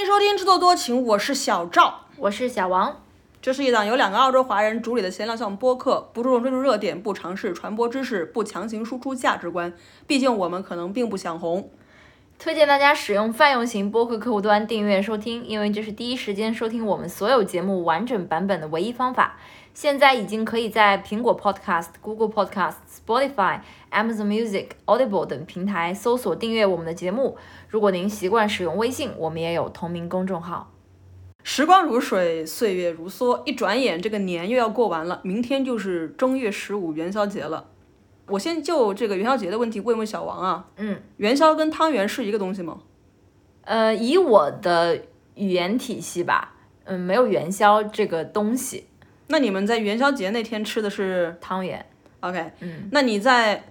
迎收听制作多情，我是小赵，我是小王。这是一档由两个澳洲华人主理的闲聊项目播客，不注重追逐热点，不尝试传播知识，不强行输出价值观。毕竟我们可能并不想红。推荐大家使用泛用型播客客户端订阅收听，因为这是第一时间收听我们所有节目完整版本的唯一方法。现在已经可以在苹果 Podcast、Google Podcast、Spotify、Amazon Music、Audible 等平台搜索订阅我们的节目。如果您习惯使用微信，我们也有同名公众号。时光如水，岁月如梭，一转眼这个年又要过完了，明天就是正月十五元宵节了。我先就这个元宵节的问题问问小王啊，嗯，元宵跟汤圆是一个东西吗？呃，以我的语言体系吧，嗯，没有元宵这个东西。那你们在元宵节那天吃的是汤圆？OK，嗯，那你在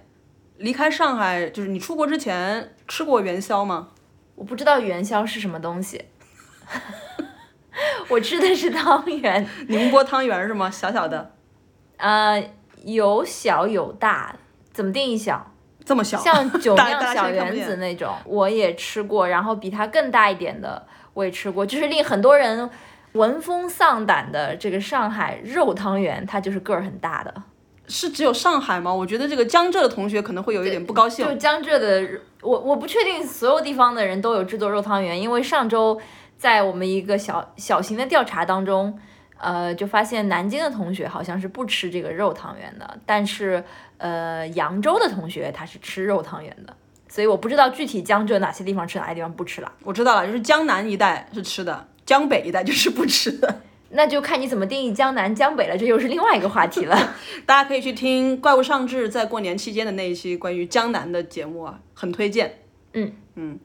离开上海，就是你出国之前吃过元宵吗？我不知道元宵是什么东西，我吃的是汤圆，宁波汤圆是吗？小小的，呃，有小有大，怎么定义小？这么小，像酒酿小圆子那种，我也吃过，然后比它更大一点的我也吃过，就是令很多人。闻风丧胆的这个上海肉汤圆，它就是个儿很大的。是只有上海吗？我觉得这个江浙的同学可能会有一点不高兴。就江浙的，我我不确定所有地方的人都有制作肉汤圆，因为上周在我们一个小小型的调查当中，呃，就发现南京的同学好像是不吃这个肉汤圆的，但是呃，扬州的同学他是吃肉汤圆的，所以我不知道具体江浙哪些地方吃，哪些地方不吃了。我知道了，就是江南一带是吃的。江北一带就是不吃的，那就看你怎么定义江南江北了，这又是另外一个话题了。大家可以去听《怪物尚志》在过年期间的那一期关于江南的节目啊，很推荐。嗯嗯，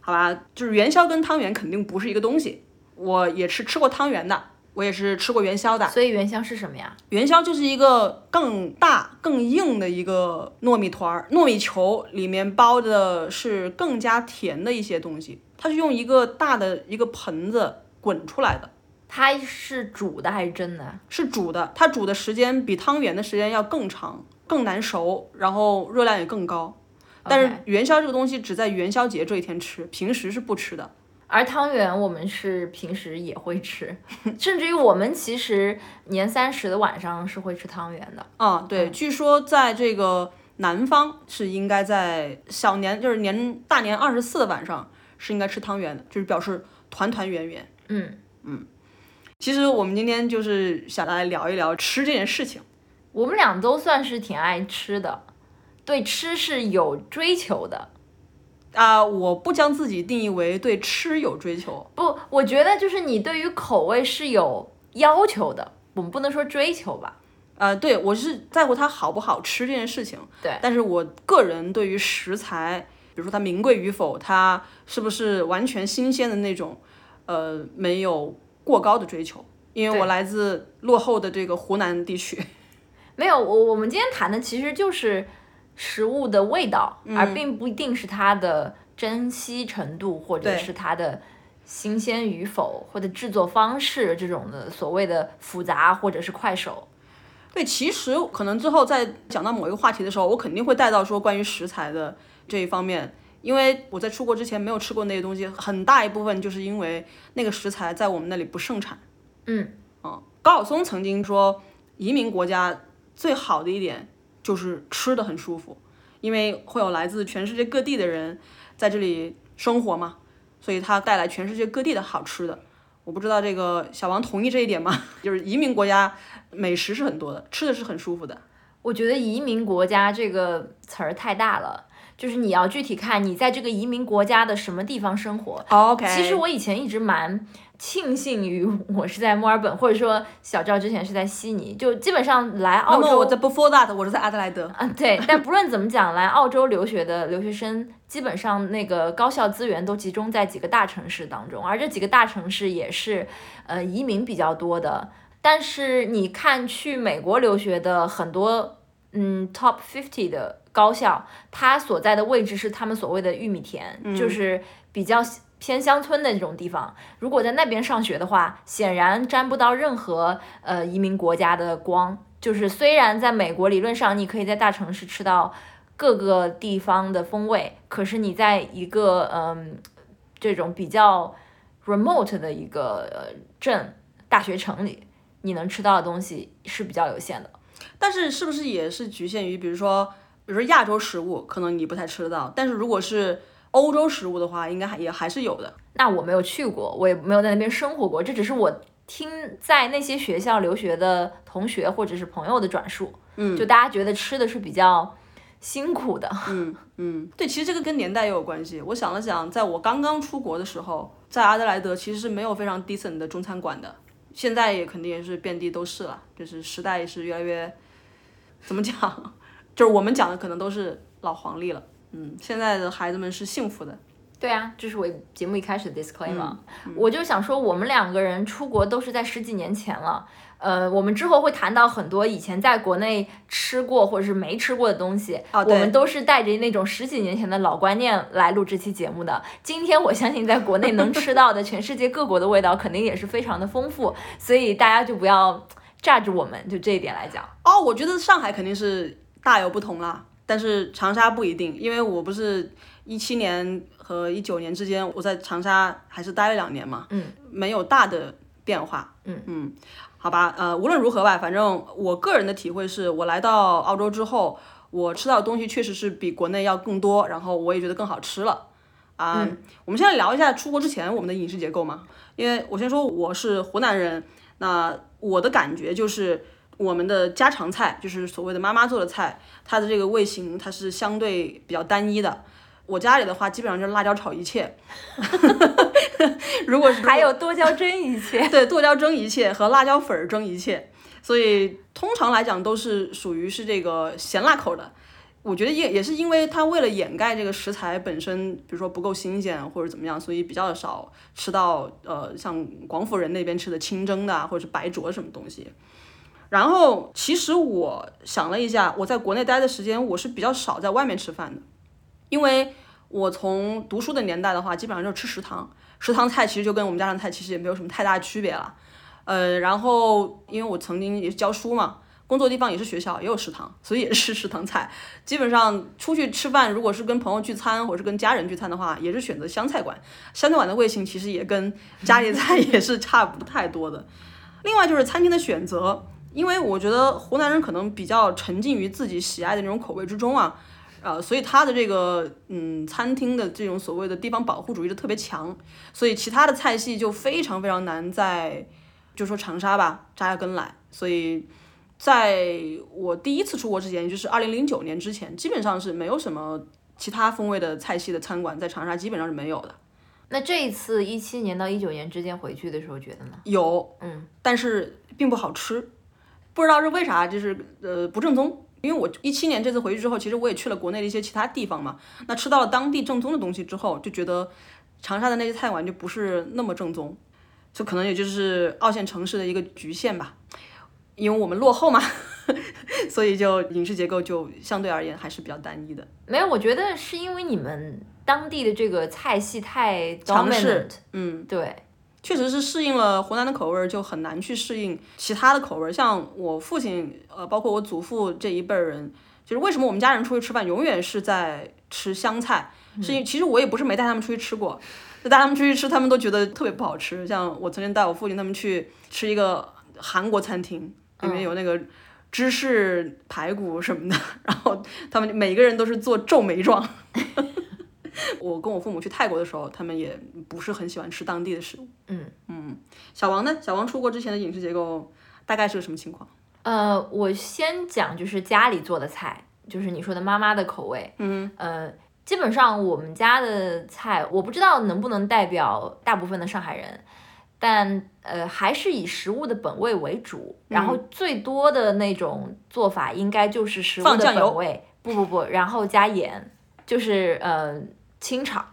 好吧，就是元宵跟汤圆肯定不是一个东西。我也是吃过汤圆的，我也是吃过元宵的。所以元宵是什么呀？元宵就是一个更大更硬的一个糯米团儿、糯米球，里面包的是更加甜的一些东西。它是用一个大的一个盆子。滚出来的，它是煮的还是蒸的？是煮的，它煮的时间比汤圆的时间要更长，更难熟，然后热量也更高。但是元宵这个东西只在元宵节这一天吃，平时是不吃的。而汤圆我们是平时也会吃，甚至于我们其实年三十的晚上是会吃汤圆的。啊，对，据说在这个南方是应该在小年，就是年大年二十四的晚上是应该吃汤圆的，就是表示团团圆圆。嗯嗯，其实我们今天就是想来聊一聊吃这件事情。我们俩都算是挺爱吃的，对吃是有追求的。啊，我不将自己定义为对吃有追求。不，我觉得就是你对于口味是有要求的。我们不能说追求吧？呃，对我是在乎它好不好吃这件事情。对，但是我个人对于食材，比如说它名贵与否，它是不是完全新鲜的那种。呃，没有过高的追求，因为我来自落后的这个湖南地区。没有，我我们今天谈的其实就是食物的味道，而并不一定是它的珍惜程度，或者是它的新鲜与否，或者制作方式这种的所谓的复杂或者是快手。对，其实可能之后在讲到某一个话题的时候，我肯定会带到说关于食材的这一方面。因为我在出国之前没有吃过那些东西，很大一部分就是因为那个食材在我们那里不盛产。嗯，啊，高晓松曾经说，移民国家最好的一点就是吃的很舒服，因为会有来自全世界各地的人在这里生活嘛，所以它带来全世界各地的好吃的。我不知道这个小王同意这一点吗？就是移民国家美食是很多的，吃的是很舒服的。我觉得移民国家这个词儿太大了。就是你要具体看你在这个移民国家的什么地方生活。OK，其实我以前一直蛮庆幸于我是在墨尔本，或者说小赵之前是在悉尼，就基本上来澳洲。我在 Before that，我是在阿德莱德。啊，对。但不论怎么讲，来澳洲留学的留学生，基本上那个高校资源都集中在几个大城市当中，而这几个大城市也是呃移民比较多的。但是你看去美国留学的很多，嗯，Top fifty 的。高校，它所在的位置是他们所谓的玉米田，就是比较偏乡村的这种地方。如果在那边上学的话，显然沾不到任何呃移民国家的光。就是虽然在美国理论上你可以在大城市吃到各个地方的风味，可是你在一个嗯这种比较 remote 的一个呃镇大学城里，你能吃到的东西是比较有限的。但是是不是也是局限于，比如说，比如说亚洲食物，可能你不太吃得到，但是如果是欧洲食物的话，应该还也还是有的。那我没有去过，我也没有在那边生活过，这只是我听在那些学校留学的同学或者是朋友的转述。嗯，就大家觉得吃的是比较辛苦的。嗯嗯，对，其实这个跟年代也有关系。我想了想，在我刚刚出国的时候，在阿德莱德其实是没有非常 decent 的中餐馆的，现在也肯定也是遍地都是了，就是时代也是越来越，怎么讲，就是我们讲的可能都是老黄历了。嗯，现在的孩子们是幸福的。对啊，这是我节目一开始的 disclaimer，、嗯我就想说，我们两个人出国都是在十几年前了。呃，我们之后会谈到很多以前在国内吃过或者是没吃过的东西，哦我们都是带着那种十几年前的老观念来录这期节目的。今天我相信在国内能吃到的全世界各国的味道肯定也是非常的丰富，所以大家就不要炸着我们，就这一点来讲。哦，我觉得上海肯定是大有不同啦，但是长沙不一定，因为我不是一七年和一九年之间，我在长沙还是待了两年嘛，嗯，没有大的变化，嗯嗯，好吧，呃，无论如何吧，反正我个人的体会是，我来到澳洲之后，我吃到的东西确实是比国内要更多，然后我也觉得更好吃了。啊、我们现在聊一下出国之前我们的饮食结构嘛，因为我先说我是湖南人，那我的感觉就是我们的家常菜，就是所谓的妈妈做的菜，它的这个味型它是相对比较单一的。我家里的话，基本上就是辣椒炒一切。如果是还有剁椒蒸一切，对剁椒蒸一切和辣椒粉儿蒸一切，所以通常来讲都是属于是这个咸辣口的。我觉得也也是因为它为了掩盖这个食材本身，比如说不够新鲜或者怎么样，所以比较少吃到呃像广府人那边吃的清蒸的啊，或者是白灼什么东西。然后其实我想了一下，我在国内待的时间，我是比较少在外面吃饭的，因为我从读书的年代的话，基本上就是吃食堂，食堂菜其实就跟我们家常菜其实也没有什么太大区别了。呃，然后因为我曾经也是教书嘛，工作地方也是学校，也有食堂，所以也是食堂菜。基本上出去吃饭，如果是跟朋友聚餐或者是跟家人聚餐的话，也是选择湘菜馆。湘菜馆的味型其实也跟家里菜也是差不太多的。另外就是餐厅的选择，因为我觉得湖南人可能比较沉浸于自己喜爱的那种口味之中啊，呃，所以他的这个嗯餐厅的这种所谓的地方保护主义就特别强，所以其他的菜系就非常非常难在就说长沙吧扎下根来，所以。在我第一次出国之前，也就是二零零九年之前，基本上是没有什么其他风味的菜系的餐馆在长沙基本上是没有的。那这一次一七年到一九年之间回去的时候，觉得呢？有，嗯，但是并不好吃，不知道是为啥，就是呃不正宗。因为我一七年这次回去之后，其实我也去了国内的一些其他地方嘛，那吃到了当地正宗的东西之后，就觉得长沙的那些菜馆就不是那么正宗，就可能也就是二线城市的一个局限吧。因为我们落后嘛，所以就饮食结构就相对而言还是比较单一的。没有，我觉得是因为你们当地的这个菜系太尝试 dominant，嗯，对，确实是适应了湖南的口味儿，就很难去适应其他的口味儿。像我父亲，呃，包括我祖父这一辈儿人，就是为什么我们家人出去吃饭永远是在吃湘菜，是因为其实我也不是没带他们出去吃过，就带他们出去吃，他们都觉得特别不好吃。像我曾经带我父亲他们去吃一个韩国餐厅，里面有那个芝士排骨什么的，然后他们每个人都是做皱眉状。我跟我父母去泰国的时候，他们也不是很喜欢吃当地的食物。嗯嗯小王呢？小王出国之前的饮食结构大概是个什么情况？呃，我先讲就是家里做的菜，就是你说的妈妈的口味，嗯，呃，基本上我们家的菜，我不知道能不能代表大部分的上海人，但呃，还是以食物的本味为主，然嗯后最多的那种做法应该就是食物的本味，不不不，然后加盐，就是呃清炒，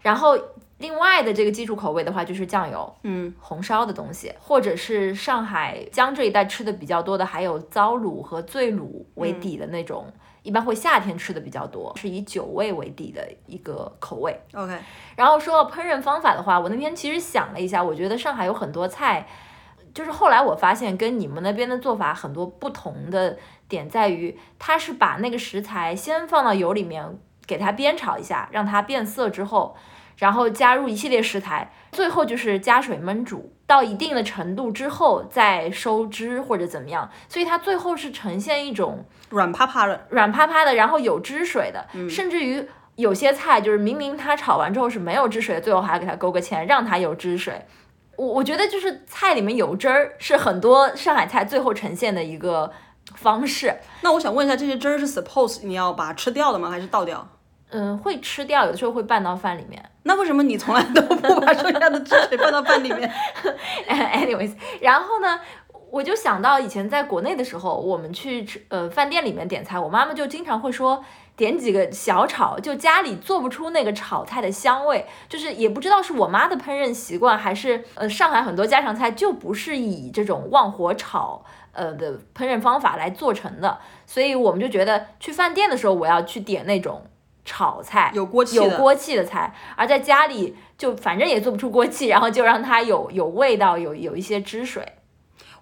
然后另外的这个基础口味的话就是酱油，嗯，红烧的东西，或者是上海江浙一带吃的比较多的，还有糟卤和醉卤为底的那种，一般会夏天吃的比较多，是以酒味为底的一个口味。OK，然后说到烹饪方法的话，我那天其实想了一下，我觉得上海有很多菜，就是后来我发现跟你们那边的做法很多不同的点在于，它是把那个食材先放到油里面给它煸炒一下，让它变色之后。然后加入一系列食材，最后就是加水焖煮到一定的程度之后再收汁或者怎么样，所以它最后是呈现一种软趴趴的，软趴趴的，然后有汁水的，甚至于有些菜就是明明它炒完之后是没有汁水的，最后还要给它勾个芡，让它有汁水。我我觉得就是菜里面有汁儿是很多上海菜最后呈现的一个方式。那我想问一下，这些汁儿是 suppose 你要把它吃掉的吗？还是倒掉？嗯，会吃掉，有的时候会拌到饭里面。那为什么你从来都不把剩下的汁水拌到饭里面？Anyways，然后呢，我就想到以前在国内的时候，我们去吃呃饭店里面点菜，我妈妈就经常会说点几个小炒，就家里做不出那个炒菜的香味，就是也不知道是我妈的烹饪习惯，还是呃上海很多家常菜就不是以这种旺火炒。呃的烹饪方法来做成的，所以我们就觉得去饭店的时候，我要去点那种炒菜，有锅气的有锅气的菜，而在家里就反正也做不出锅气，然后就让它有有味道，有有一些汁水。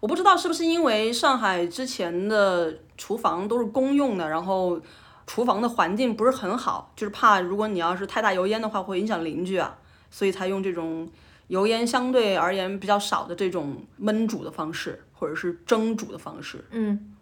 我不知道是不是因为上海之前的厨房都是公用的，然后厨房的环境不是很好，就是怕如果你要是太大油烟的话，会影响邻居啊，所以才用这种油烟相对而言比较少的这种焖煮的方式，或者是蒸煮的方式。嗯，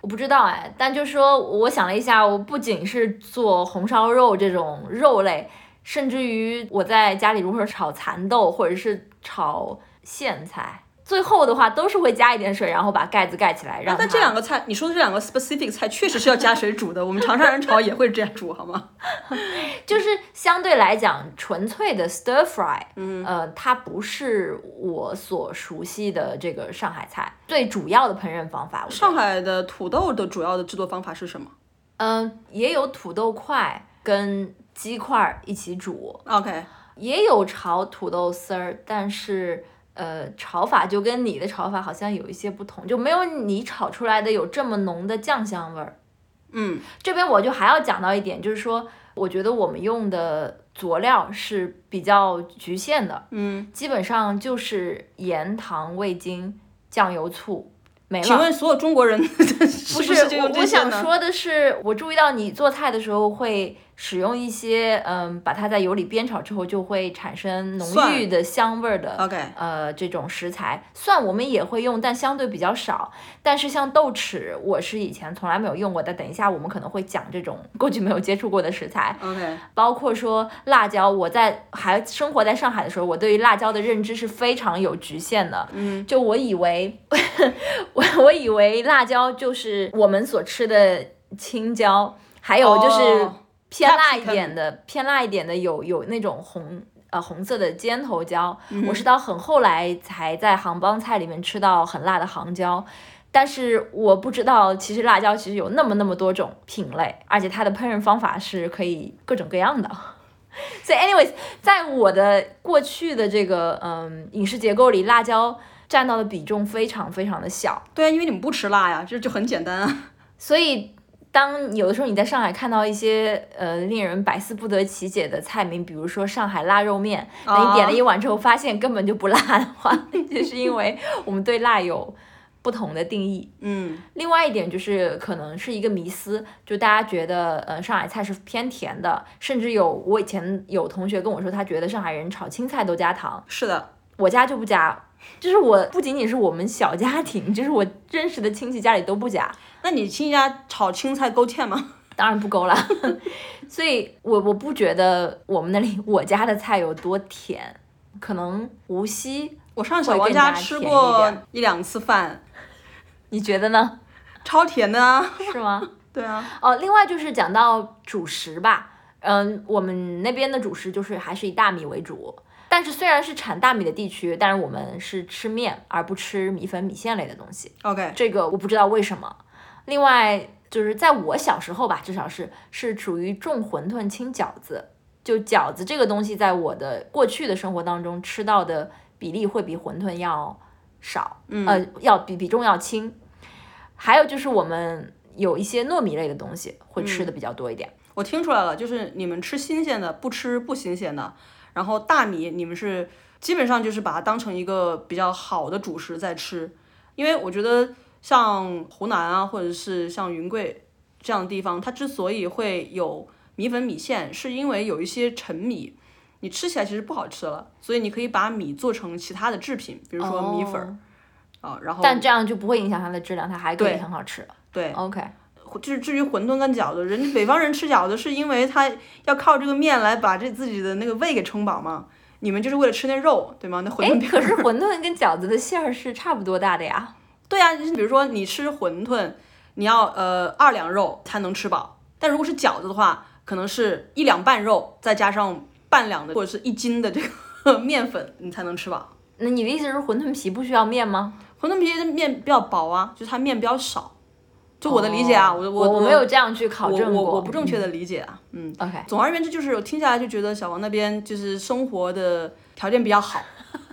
我不知道哎，但就是说我想了一下，我不仅是做红烧肉这种肉类，甚至于我在家里如何炒蚕豆或者是炒苋菜。最后的话都是会加一点水，然后把盖子盖起来，让它。但这两个菜，你说的这两个 specific 菜确实是要加水煮的，我们长沙人炒也会这样煮，好吗？就是相对来讲，纯粹的 stir fry，嗯，呃，它不是我所熟悉的这个上海菜最主要的烹饪方法。上海的土豆的主要的制作方法是什么？嗯、呃，也有土豆块跟鸡块一起煮，OK，也有炒土豆丝儿，但是。呃，炒法就跟你的炒法好像有一些不同，就没有你炒出来的有这么浓的酱香味儿。嗯，这边我就还要讲到一点，就是说，我觉得我们用的佐料是比较局限的。嗯，基本上就是盐、糖、味精、酱油、醋，没了。请问所有中国人 不是不是就用这我些呢？想说的是，我注意到你做菜的时候会使用一些，嗯，把它在油里煸炒之后就会产生浓郁的香味儿的 OK 呃，这种食材，蒜我们也会用，但相对比较少。但是像豆豉，我是以前从来没有用过的。等一下我们可能会讲这种过去没有接触过的食材，OK，包括说辣椒。我在还生活在上海的时候，我对于辣椒的认知是非常有局限的。嗯，就我以为，我我以为辣椒就是我们所吃的青椒，还有就是哦偏辣一点的，偏辣一点的有有那种红呃红色的尖头椒。我是到很后来才在杭帮菜里面吃到很辣的杭椒。但是我不知道，其实辣椒其实有那么那么多种品类，而且它的烹饪方法是可以各种各样的。所以，anyways，在我的过去的这个嗯饮食结构里，辣椒占到的比重非常非常的小。对啊，因为你们不吃辣呀，这就很简单啊。所以，当有的时候你在上海看到一些呃令人百思不得其解的菜名，比如说上海腊肉面，那你点了一碗之后发现根本就不辣的话，就是因为我们对辣有不同的定义。嗯，另外一点就是可能是一个迷思，就大家觉得呃上海菜是偏甜的，甚至有我以前有同学跟我说，他觉得上海人炒青菜都加糖，是的，我家就不加。就是我不仅仅是我们小家庭，就是我认识的亲戚家里都不加。那你亲戚家炒青菜勾芡吗？当然不勾了，所以我我不觉得我们那里我家的菜有多甜，可能无锡，我上小王家吃过一两次饭，你觉得呢？超甜的啊！是吗？对啊。哦，另外就是讲到主食吧，嗯，我们那边的主食就是还是以大米为主，但是虽然是产大米的地区，但是我们是吃面而不吃米粉、米线类的东西。OK，这个我不知道为什么。另外就是在我小时候吧，至少是是属于重馄饨轻饺子，就饺子这个东西，在我的过去的生活当中吃到的比例会比馄饨要少，嗯呃，要比比重要轻。还有就是我们有一些糯米类的东西会吃的比较多一点。我听出来了，就是你们吃新鲜的，不吃不新鲜的。然后大米你们是基本上就是把它当成一个比较好的主食在吃，因为我觉得像湖南啊，或者是像云贵这样的地方，它之所以会有米粉米线，是因为有一些陈米，你吃起来其实不好吃了。所以你可以把米做成其他的制品，比如说米粉儿啊，然后但这样就不会影响它的质量，它还可以很好吃。对，OK，至至于馄饨跟饺子，人家北方人吃饺子是因为他要靠这个面来把这自己的那个胃给撑饱吗。你们就是为了吃那肉，对吗？那馄哎饨。可是馄饨跟饺子的馅儿是差不多大的呀。对呀、就是比如说你吃馄饨，你要呃二两肉才能吃饱，但如果是饺子的话，可能是一两半肉再加上半两的或者是一斤的这个 面粉，你才能吃饱。那你的意思是馄饨皮不需要面吗？馄饨皮的面比较薄啊，就是它面比较少。就我的理解啊，我我我没有这样去考证过。我我不正确的理解啊，嗯。OK，总而言之，就是我听下来就觉得小王那边就是生活的条件比较好，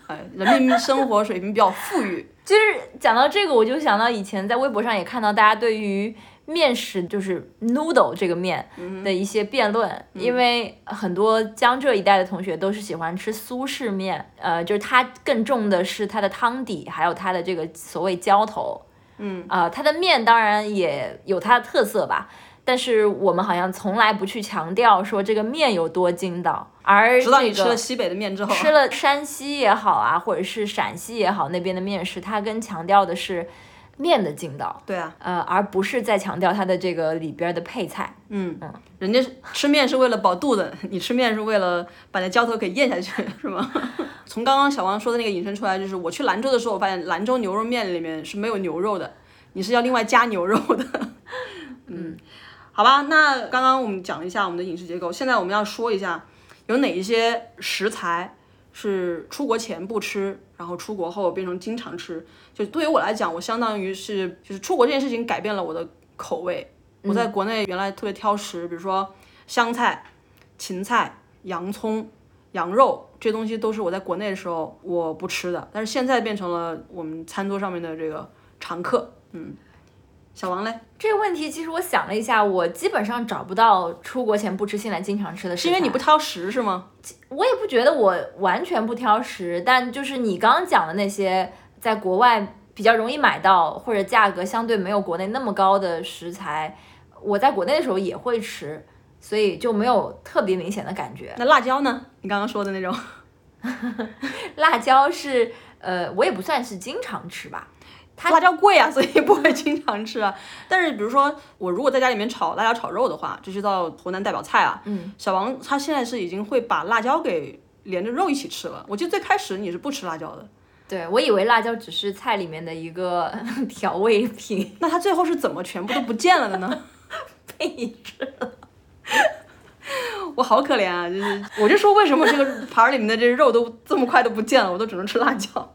哎，人民 生活水平比较富裕。就是讲到这个，我就想到以前在微博上也看到大家对于面食，就是 noodle 这个面的一些辩论，因为很多江浙一带的同学都是喜欢吃苏式面，呃，就是它更重的是它的汤底，还有它的这个所谓浇头，嗯，啊、它的面当然也有它的特色吧。但是我们好像从来不去强调说这个面有多筋道，而这个吃了西北的面之后，吃了山西也好啊，或者是陕西也好，那边的面食，它更强调的是面的劲道，对啊，呃，而不是在强调它的这个里边的配菜。嗯，人家吃面是为了饱肚子，你吃面是为了把那浇头给咽下去，是吗？从刚刚小王说的那个引申出来，就是我去兰州的时候，我发现兰州牛肉面里面是没有牛肉的，你是要另外加牛肉的。嗯，好吧，那刚刚我们讲了一下我们的饮食结构，现在我们要说一下有哪一些食材是出国前不吃，然后出国后变成经常吃。就对于我来讲，我相当于是就是出国这件事情改变了我的口味。我在国内原来特别挑食，比如说香菜、芹菜、洋葱、羊肉这些东西都是我在国内的时候我不吃的，但是现在变成了我们餐桌上面的这个常客。嗯，小王嘞，这个问题其实我想了一下，我基本上找不到出国前不吃，现在经常吃的。是因为你不挑食是吗？我也不觉得我完全不挑食，但就是你刚刚讲的那些，在国外比较容易买到或者价格相对没有国内那么高的食材，我在国内的时候也会吃，所以就没有特别明显的感觉。那辣椒呢？你刚刚说的那种，辣椒是呃，我也不算是经常吃吧，它辣椒贵啊，所以不会经常吃啊。但是比如说我如果在家里面炒辣椒炒肉的话，这是道湖南代表菜啊。嗯，小王他现在是已经会把辣椒给连着肉一起吃了。我记得最开始你是不吃辣椒的，对我以为辣椒只是菜里面的一个 调味品，那它最后是怎么全部都不见了的呢？被你吃了。我好可怜啊！就是我就说为什么这个盘儿里面的这肉都这么快都不见了，我都只能吃辣椒。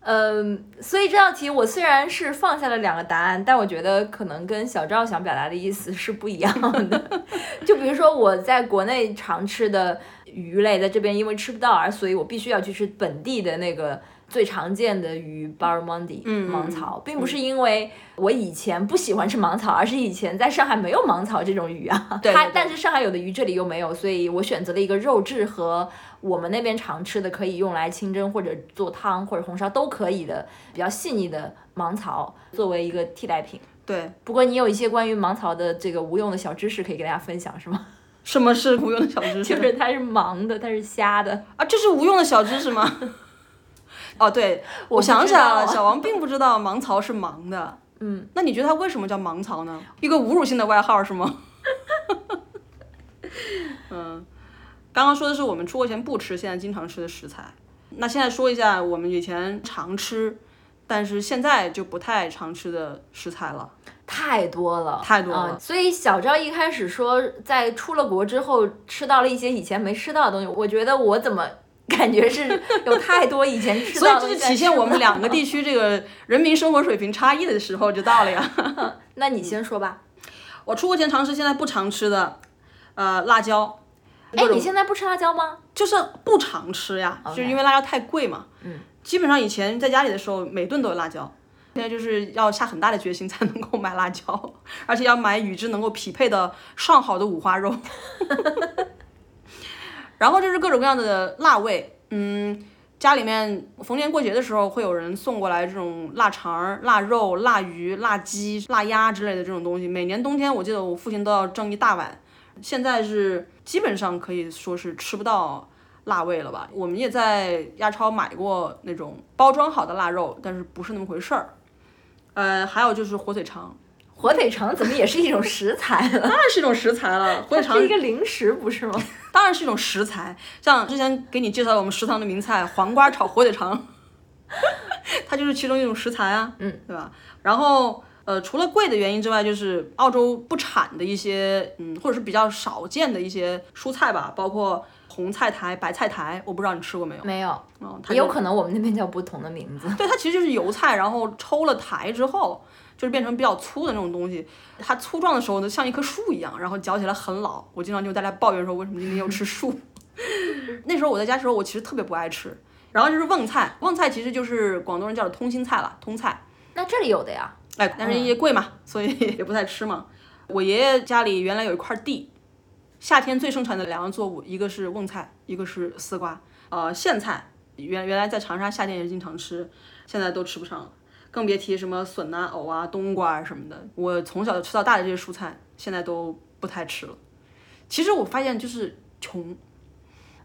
嗯，所以这道题我虽然是放下了两个答案，但我觉得可能跟小赵想表达的意思是不一样的。就比如说我在国内常吃的鱼类，在这边因为吃不到，而所以我必须要去吃本地的那个最常见的鱼 barramundi 嗯芒草，并不是因为我以前不喜欢吃芒草，而是以前在上海没有芒草这种鱼啊。它对对对但是上海有的鱼这里又没有，所以我选择了一个肉质和我们那边常吃的可以用来清蒸或者做汤或者红烧都可以的比较细腻的芒草作为一个替代品。对，不过你有一些关于芒草的这个无用的小知识可以给大家分享，是吗？什么是无用的小知识？就是它是盲的，它是瞎的。啊，这是无用的小知识吗？哦，对，我想起来了，小王并不知道盲曹是盲的。嗯，那你觉得他为什么叫盲曹呢？一个侮辱性的外号是吗？嗯，刚刚说的是我们出国前不吃，现在经常吃的食材。那现在说一下我们以前常吃，但是现在就不太常吃的食材了。太多了，太多了啊所以小赵一开始说，在出了国之后吃到了一些以前没吃到的东西，我觉得我怎么感觉是有太多以前吃到的 所以这是体现我们两个地区这个人民生活水平差异的时候就到了呀。那你先说吧。我出国前常吃，现在不常吃的，呃，辣椒。哎，你现在不吃辣椒吗？就是不常吃呀就是因为辣椒太贵嘛。嗯，基本上以前在家里的时候，每顿都有辣椒。现在就是要下很大的决心才能够买辣椒，而且要买与之能够匹配的上好的五花肉。然后就是各种各样的辣味，嗯，家里面逢年过节的时候会有人送过来这种腊肠、腊肉、腊鱼、腊鸡、腊鸭之类的这种东西。每年冬天我记得我父亲都要蒸一大碗，现在是基本上可以说是吃不到辣味了吧。我们也在亚超买过那种包装好的腊肉，但是不是那么回事儿。呃，还有就是火腿肠，火腿肠怎么也是一种食材了？当然是一种食材了。火腿肠 是一个零食不是吗？当然是一种食材，像之前给你介绍的我们食堂的名菜黄瓜炒火腿肠，它就是其中一种食材啊，嗯，对吧？然后呃，除了贵的原因之外，就是澳洲不产的一些，嗯，或者是比较少见的一些蔬菜吧，包括红菜苔、白菜苔，我不知道你吃过没有？没有，嗯，它也有可能我们那边叫不同的名字。对，它其实就是油菜，然后抽了苔之后，就是变成比较粗的那种东西。它粗壮的时候呢，像一棵树一样，然后嚼起来很老。我经常就大家抱怨说，为什么今天又吃树？那时候我在家的时候，我其实特别不爱吃。然后就是瓮菜，瓮菜其实就是广东人叫的通心菜了，通菜。那这里有的呀，哎，但是也贵嘛，所以 也不太吃嘛。我爷爷家里原来有一块地，夏天最盛产的两样作物，一个是瓮菜，一个是丝瓜。呃，苋菜原原来在长沙夏天也是经常吃，现在都吃不上了，更别提什么笋啊、藕啊、冬瓜啊什么的。我从小吃到大的这些蔬菜，现在都不太吃了。其实我发现就是穷，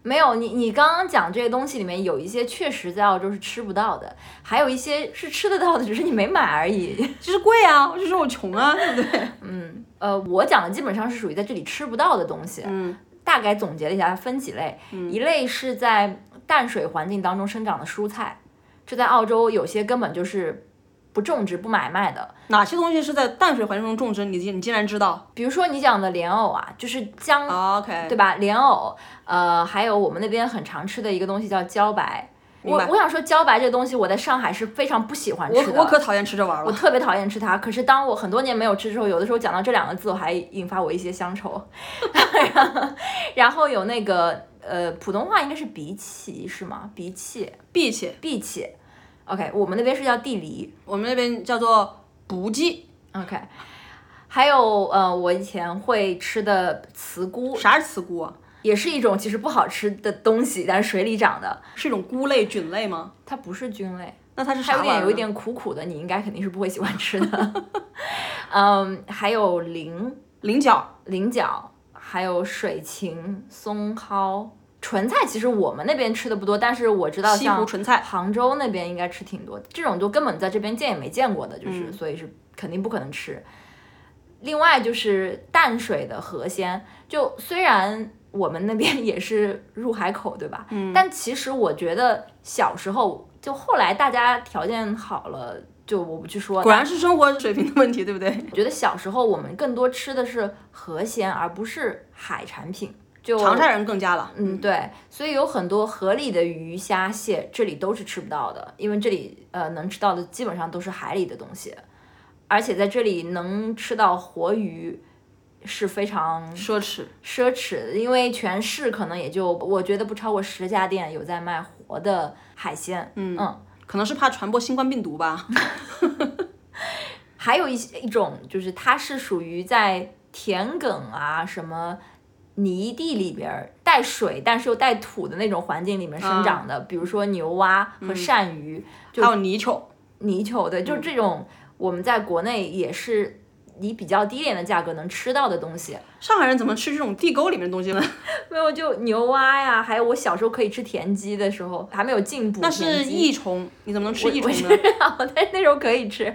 没有你你刚刚讲这些东西里面有一些确实在澳洲是吃不到的，还有一些是吃得到的，只是你没买而已。就是贵啊，我就说我穷啊，对不对？呃，我讲的基本上是属于在这里吃不到的东西。嗯，大概总结了一下，它分几类，嗯一类是在淡水环境当中生长的蔬菜，这在澳洲有些根本就是不种植、不买卖的。哪些东西是在淡水环境中种植？你竟你竟然知道比如说你讲的莲藕啊，就是姜，？OK，对吧？莲藕，呃，还有我们那边很常吃的一个东西叫茭白。我我想说，茭白这个东西，我在上海是非常不喜欢吃的。我可讨厌吃这玩意儿了。我特别讨厌吃它，可是当我很多年没有吃之后，有的时候讲到这两个字，我还引发我一些乡愁。然 后然后有那个呃，普通话应该是荸荠是吗？荸荠，荸荠，荸荠。OK，我们那边是叫地梨。我们那边叫做补鸡。OK，还有呃，我以前会吃的茨菇，啥是茨菇啊？也是一种其实不好吃的东西，但是水里长的，是一种菇类、菌类吗？它不是菌类。那它是它有啥玩意儿呢？点有一点苦苦的，你应该肯定是不会喜欢吃的。嗯，还有菱菱角，菱角，还有水芹、松蒿、纯菜。其实我们那边吃的不多，但是我知道西湖像纯菜。杭州那边应该吃挺多，这种就根本在这边见也没见过的，就是、嗯所以是肯定不可能吃。另外就是淡水的河鲜，就虽然我们那边 也是入海口，对吧？嗯但其实我觉得小时候，就后来大家条件好了，就我不去说，果然是生活水平的问题，对不对？我 觉得小时候我们更多吃的是河鲜，而不是海产品。就长沙人更加了。嗯，对，所以有很多河里的鱼虾蟹，这里都是吃不到的，因为这里呃能吃到的基本上都是海里的东西，而且在这里能吃到活鱼是非常奢侈，奢侈的，因为全市可能也就我觉得不超过十家店有在卖活的海鲜，嗯嗯，可能是怕传播新冠病毒吧。还有一些一种就是它是属于在田埂啊什么。泥地里边儿带水，但是又带土的那种环境里面生长的，比如说牛蛙和鳝鱼，还有泥鳅，泥鳅，对，就这种我们在国内也是以比较低廉的价格能吃到的东西。上海人怎么吃这种地沟里面的东西呢？没有，就牛蛙呀，还有我小时候可以吃田鸡的时候，还没有进补那。是益虫，你怎么能吃我我益虫呢？知道，但是那时候可以吃，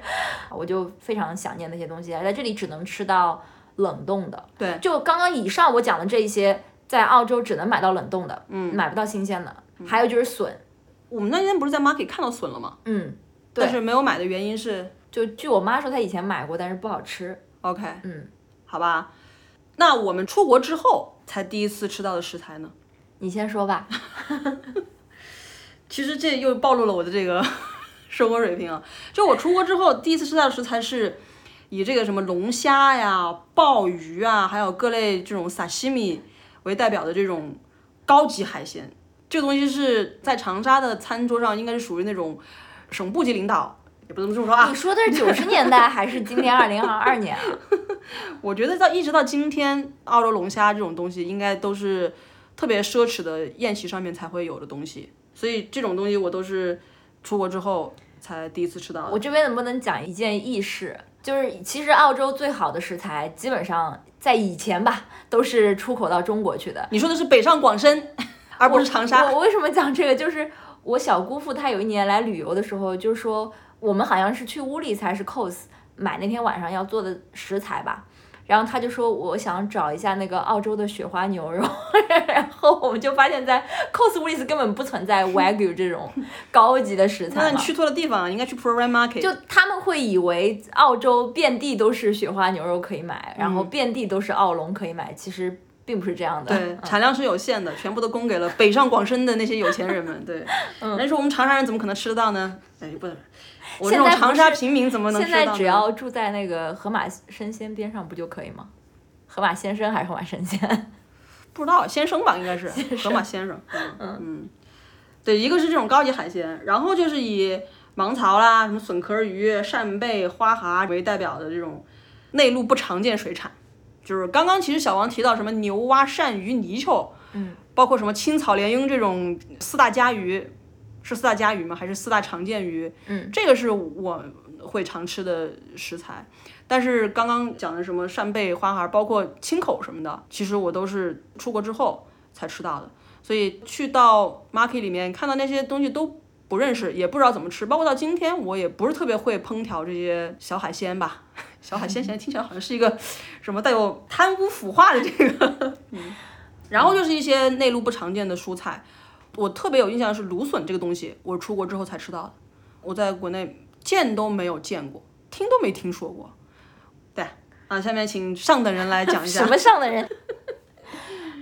我就非常想念那些东西，在这里只能吃到冷冻的。对，就刚刚以上我讲的这一些，在澳洲只能买到冷冻的，嗯买不到新鲜的。还有就是笋，我们那天不是在 market 看到笋了吗？嗯，对但是没有买的原因是就据我妈说，她以前买过，但是不好吃。OK，嗯，好吧。那我们出国之后才第一次吃到的食材呢？你先说吧。其实这又暴露了我的这个 生活水平啊！就我出国之后第一次吃到的食材是以这个什么龙虾呀、鲍鱼啊，还有各类这种萨西米为代表的这种高级海鲜。这个东西是在长沙的餐桌上应该是属于那种省部级领导，也不能这么说啊你。说的是九十年代还是今年 二零二二年啊？我觉得到一直到今天，澳洲龙虾这种东西应该都是特别奢侈的宴席上面才会有的东西，所以这种东西我都是出国之后才第一次吃到的。我这边能不能讲一件轶事？就是其实澳洲最好的食材，基本上在以前吧，都是出口到中国去的。你说的是北上广深，而不是长沙。我我为什么讲这个？就是我小姑父他有一年来旅游的时候，就说我们好像是去乌里才是 cos 买那天晚上要做的食材吧。然后他就说，我想找一下那个澳洲的雪花牛肉，然后我们就发现，在 Cos w i l l s 根本不存在 Wagyu 这种高级的食材。那你去错了地方，应该去 Program Market。就他们会以为澳洲遍地都是雪花牛肉可以买，然后遍地都是澳龙可以买，其实并不是这样的。对，产量是有限的，全部都供给了北上广深的那些有钱人们。对，人说我们长沙人怎么可能吃得到呢？哎，不能。我这种长沙平民怎么能现在只要住在那个河马生鲜边上不就可以吗？河马先生还是河马生鲜？不知道，先生吧，应该是河马先生。嗯嗯，对，一个是这种高级海鲜，然后就是以芒草啦、什么笋壳鱼、扇贝、花蛤为代表的这种内陆不常见水产。就是刚刚其实小王提到什么牛蛙、鳝鱼、泥鳅，嗯，包括什么青草鲢鳙这种四大家鱼。是四大家鱼吗？还是四大常见鱼？嗯，这个是我会常吃的食材。但是刚刚讲的什么扇贝、花蛤，包括青口什么的，其实我都是出国之后才吃到的。所以去到 market 里面看到那些东西都不认识，也不知道怎么吃。包括到今天，我也不是特别会烹调这些小海鲜吧。小海鲜现在听起来好像是一个 什么带有贪污腐化的这个。嗯，然后就是一些内陆不常见的蔬菜。我特别有印象的是芦笋这个东西，我出国之后才吃到的，我在国内见都没有见过，听都没听说过。对，啊，下面请上等人来讲一下。什么上等人？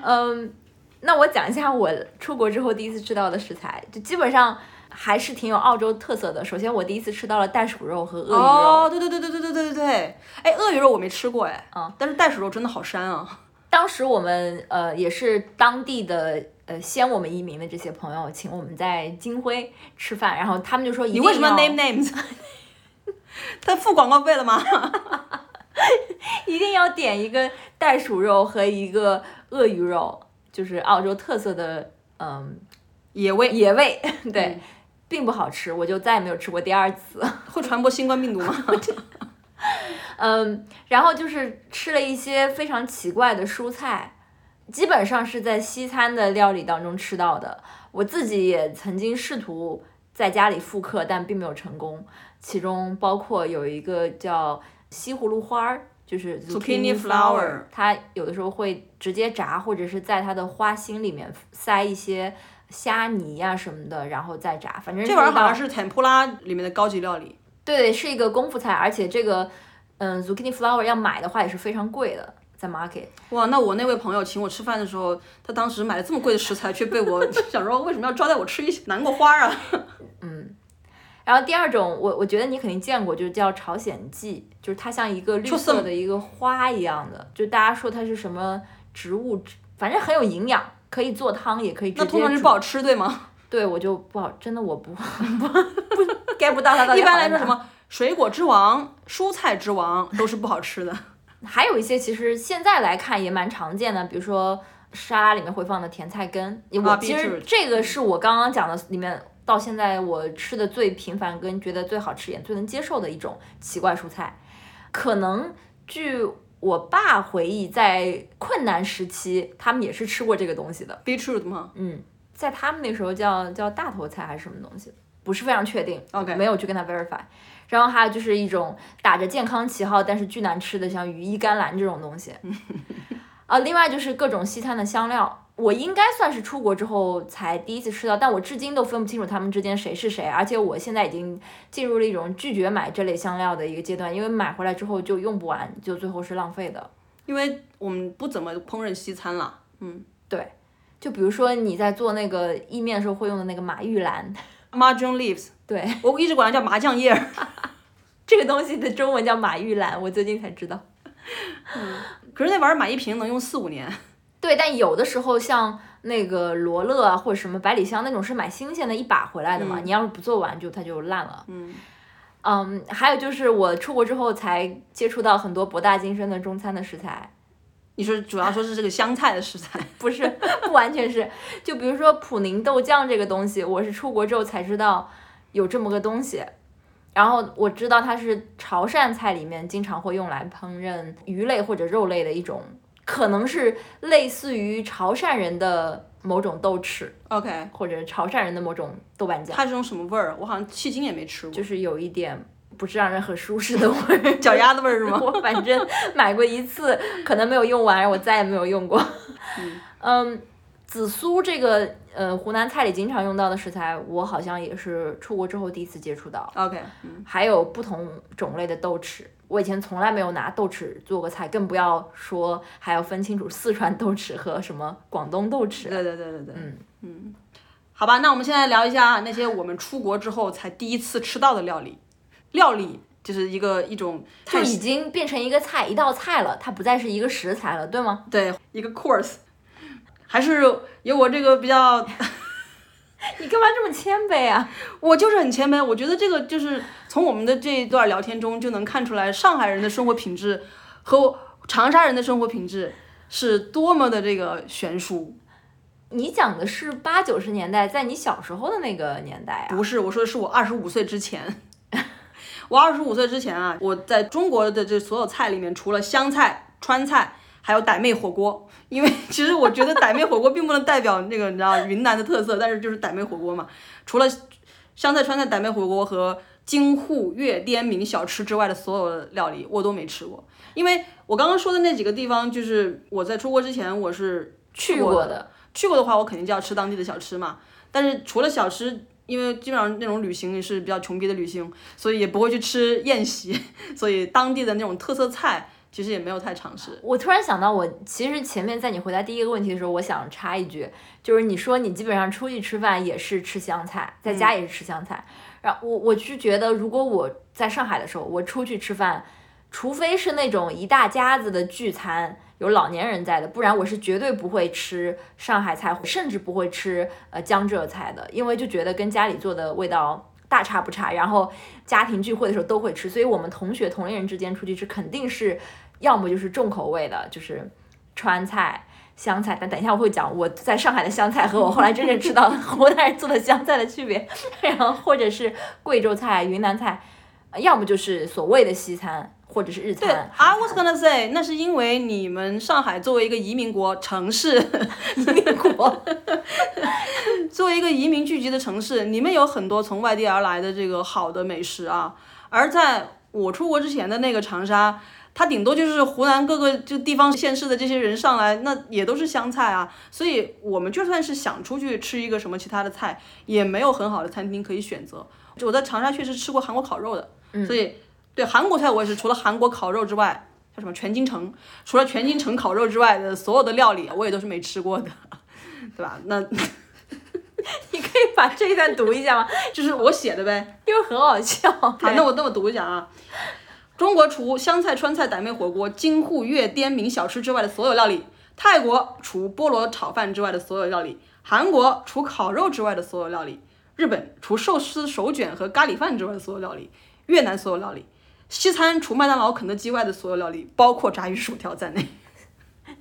嗯，那我讲一下我出国之后第一次吃到的食材，就基本上还是挺有澳洲特色的。首先，我第一次吃到了袋鼠肉和鳄鱼肉。哦，对对对对对对对对对。哎，鳄鱼肉我没吃过哎，嗯，但是袋鼠肉真的好膻啊。当时我们呃也是当地的。呃，先我们移民的这些朋友，请我们在金辉吃饭，然后他们就说：“你为什么 name names？他付广告费了吗？一定要点一个袋鼠肉和一个鳄鱼肉，就是澳洲特色的，嗯，野味，野味，对，并不好吃，我就再也没有吃过第二次。会传播新冠病毒吗？嗯，然后就是吃了一些非常奇怪的蔬菜。基本上是在西餐的料理当中吃到的，我自己也曾经试图在家里复刻，但并没有成功。其中包括有一个叫西葫芦花儿，就是 zucchini flower，它有的时候会直接炸，或者是在它的花心里面塞一些虾泥呀什么的，然后再炸。反正这玩意儿好像是 tempura 里面的高级料理。对，是一个功夫菜，而且这个嗯 zucchini flower 要买的话也是非常贵的。在 market 哇，那我那位朋友请我吃饭的时候，他当时买了这么贵的食材，却被我 想说为什么要招待我吃一些南瓜花啊？嗯，然后第二种，我我觉得你肯定见过，就是叫朝鲜蓟，就是它像一个绿色的一个花一样的，就大家说它是什么植物，反正很有营养，可以做汤，也可以直接那通常是不好吃，对吗？对，我就不好，真的我不不不 get 不到它的。一般来说，什么水果之王、蔬菜之王都是不好吃的。还有一些其实现在来看也蛮常见的，比如说沙拉里面会放的甜菜根。我其实这个是我刚刚讲的里面到现在我吃的最频繁跟觉得最好吃也最能接受的一种奇怪蔬菜。可能据我爸回忆，在困难时期他们也是吃过这个东西的。beetroot 吗？嗯，在他们那时候叫叫大头菜还是什么东西，不是非常确定。OK，没有去跟他 verify。然后还有就是一种打着健康旗号，但是巨难吃的，像羽衣甘蓝这种东西。啊，另外就是各种西餐的香料，我应该算是出国之后才第一次吃到，但我至今都分不清楚他们之间谁是谁，而且我现在已经进入了一种拒绝买这类香料的一个阶段，因为买回来之后就用不完，就最后是浪费的。因为我们不怎么烹饪西餐了，嗯，对，就比如说你在做那个意面的时候会用的那个马玉兰。Mahjong leaves，对我一直管它叫麻酱叶儿，这个东西的中文叫马玉兰，我最近才知道。嗯，可是那玩意儿买一瓶能用四五年。对，但有的时候像那个罗勒啊或者什么百里香那种是买新鲜的一把回来的嘛，你要是不做完就它就烂了。嗯，嗯，还有就是我出国之后才接触到很多博大精深的中餐的食材。你说主要说是这个香菜的食材，不是不完全是，就比如说普宁豆酱这个东西，我是出国之后才知道有这么个东西，然后我知道它是潮汕菜里面经常会用来烹饪鱼类或者肉类的一种，可能是类似于潮汕人的某种豆豉，OK，或者潮汕人的某种豆瓣酱，它是种什么味儿？我好像迄今也没吃过，就是有一点不是让人很舒适的味儿。脚丫子味儿是吗？我反正买过一次，可能没有用完，我再也没有用过。嗯，紫苏这个呃湖南菜里经常用到的食材，我好像也是出国之后第一次接触到。OK，嗯，还有不同种类的豆豉，我以前从来没有拿豆豉做过菜，更不要说还要分清楚四川豆豉和什么广东豆豉。对对对对对，嗯嗯，好吧，那我们现在聊一下那些我们出国之后才第一次吃到的料理。料理就是一个一种菜就已经变成一个菜，一道菜了，它不再是一个食材了，对吗？对一个 course，还是有我这个比较 你干嘛这么谦卑啊？我就是很谦卑。我觉得这个就是从我们的这一段聊天中就能看出来，上海人的生活品质和长沙人的生活品质是多么的这个悬殊。你讲的是八九十年代，在你小时候的那个年代啊？不是，我说的是我二十五岁之前。我二十五岁之前啊，我在中国的这所有菜里面，除了湘菜、川菜，还有傣妹火锅。因为其实我觉得傣妹火锅并不能代表那个你知道云南的特色，但是就是傣妹火锅嘛。除了湘菜、川菜、傣妹火锅和京沪粤滇闽小吃之外的所有的料理，我都没吃过。因为我刚刚说的那几个地方，就是我在出国之前我是去过的。过的，去过的话，我肯定就要吃当地的小吃嘛。但是除了小吃，因为基本上那种旅行也是比较穷逼的旅行，所以也不会去吃宴席，所以当地的那种特色菜其实也没有太尝试。我突然想到，我其实前面在你回答第一个问题的时候，我想插一句，就是你说你基本上出去吃饭也是吃湘菜，在家也是吃湘菜。然后我我是觉得，如果我在上海的时候，我出去吃饭，除非是那种一大家子的聚餐，有老年人在的，不然我是绝对不会吃上海菜，甚至不会吃呃江浙菜的，因为就觉得跟家里做的味道。大差不差，然后家庭聚会的时候都会吃，所以我们同学同龄人之间出去吃，肯定是要么就是重口味的，就是川菜、湘菜。但等一下我会讲我在上海的香菜和我后来真正吃到 湖南人做的香菜的区别，然后或者是贵州菜、云南菜，呃要么就是所谓的西餐，或者是日对餐。，I was gonna say，那是因为你们上海作为一个移民国城市，移民国，作为一个移民聚集的城市，你们有很多从外地而来的这个好的美食啊。而在我出国之前的那个长沙，它顶多就是湖南各个就地方县市的这些人上来，那也都是湘菜啊。所以我们就算是想出去吃一个什么其他的菜，也没有很好的餐厅可以选择。就我在长沙确实吃过韩国烤肉的，所以对韩国菜我也是除了韩国烤肉之外，叫什么全京城，除了全京城烤肉之外的所有的料理，我也都是没吃过的，对吧？那 你可以把这一段读一下吗？就是我写的呗。因为很好笑。好，那我那我读一下啊。中国除湘菜、川菜、傣妹火锅、京沪粤滇闽小吃之外的所有料理；泰国除菠萝炒饭之外的所有料理；韩国除烤肉之外的所有料理；日本除寿司手卷和咖喱饭之外的所有料理；越南所有料理；西餐除麦当劳、肯德基外的所有料理，包括炸鱼薯条在内。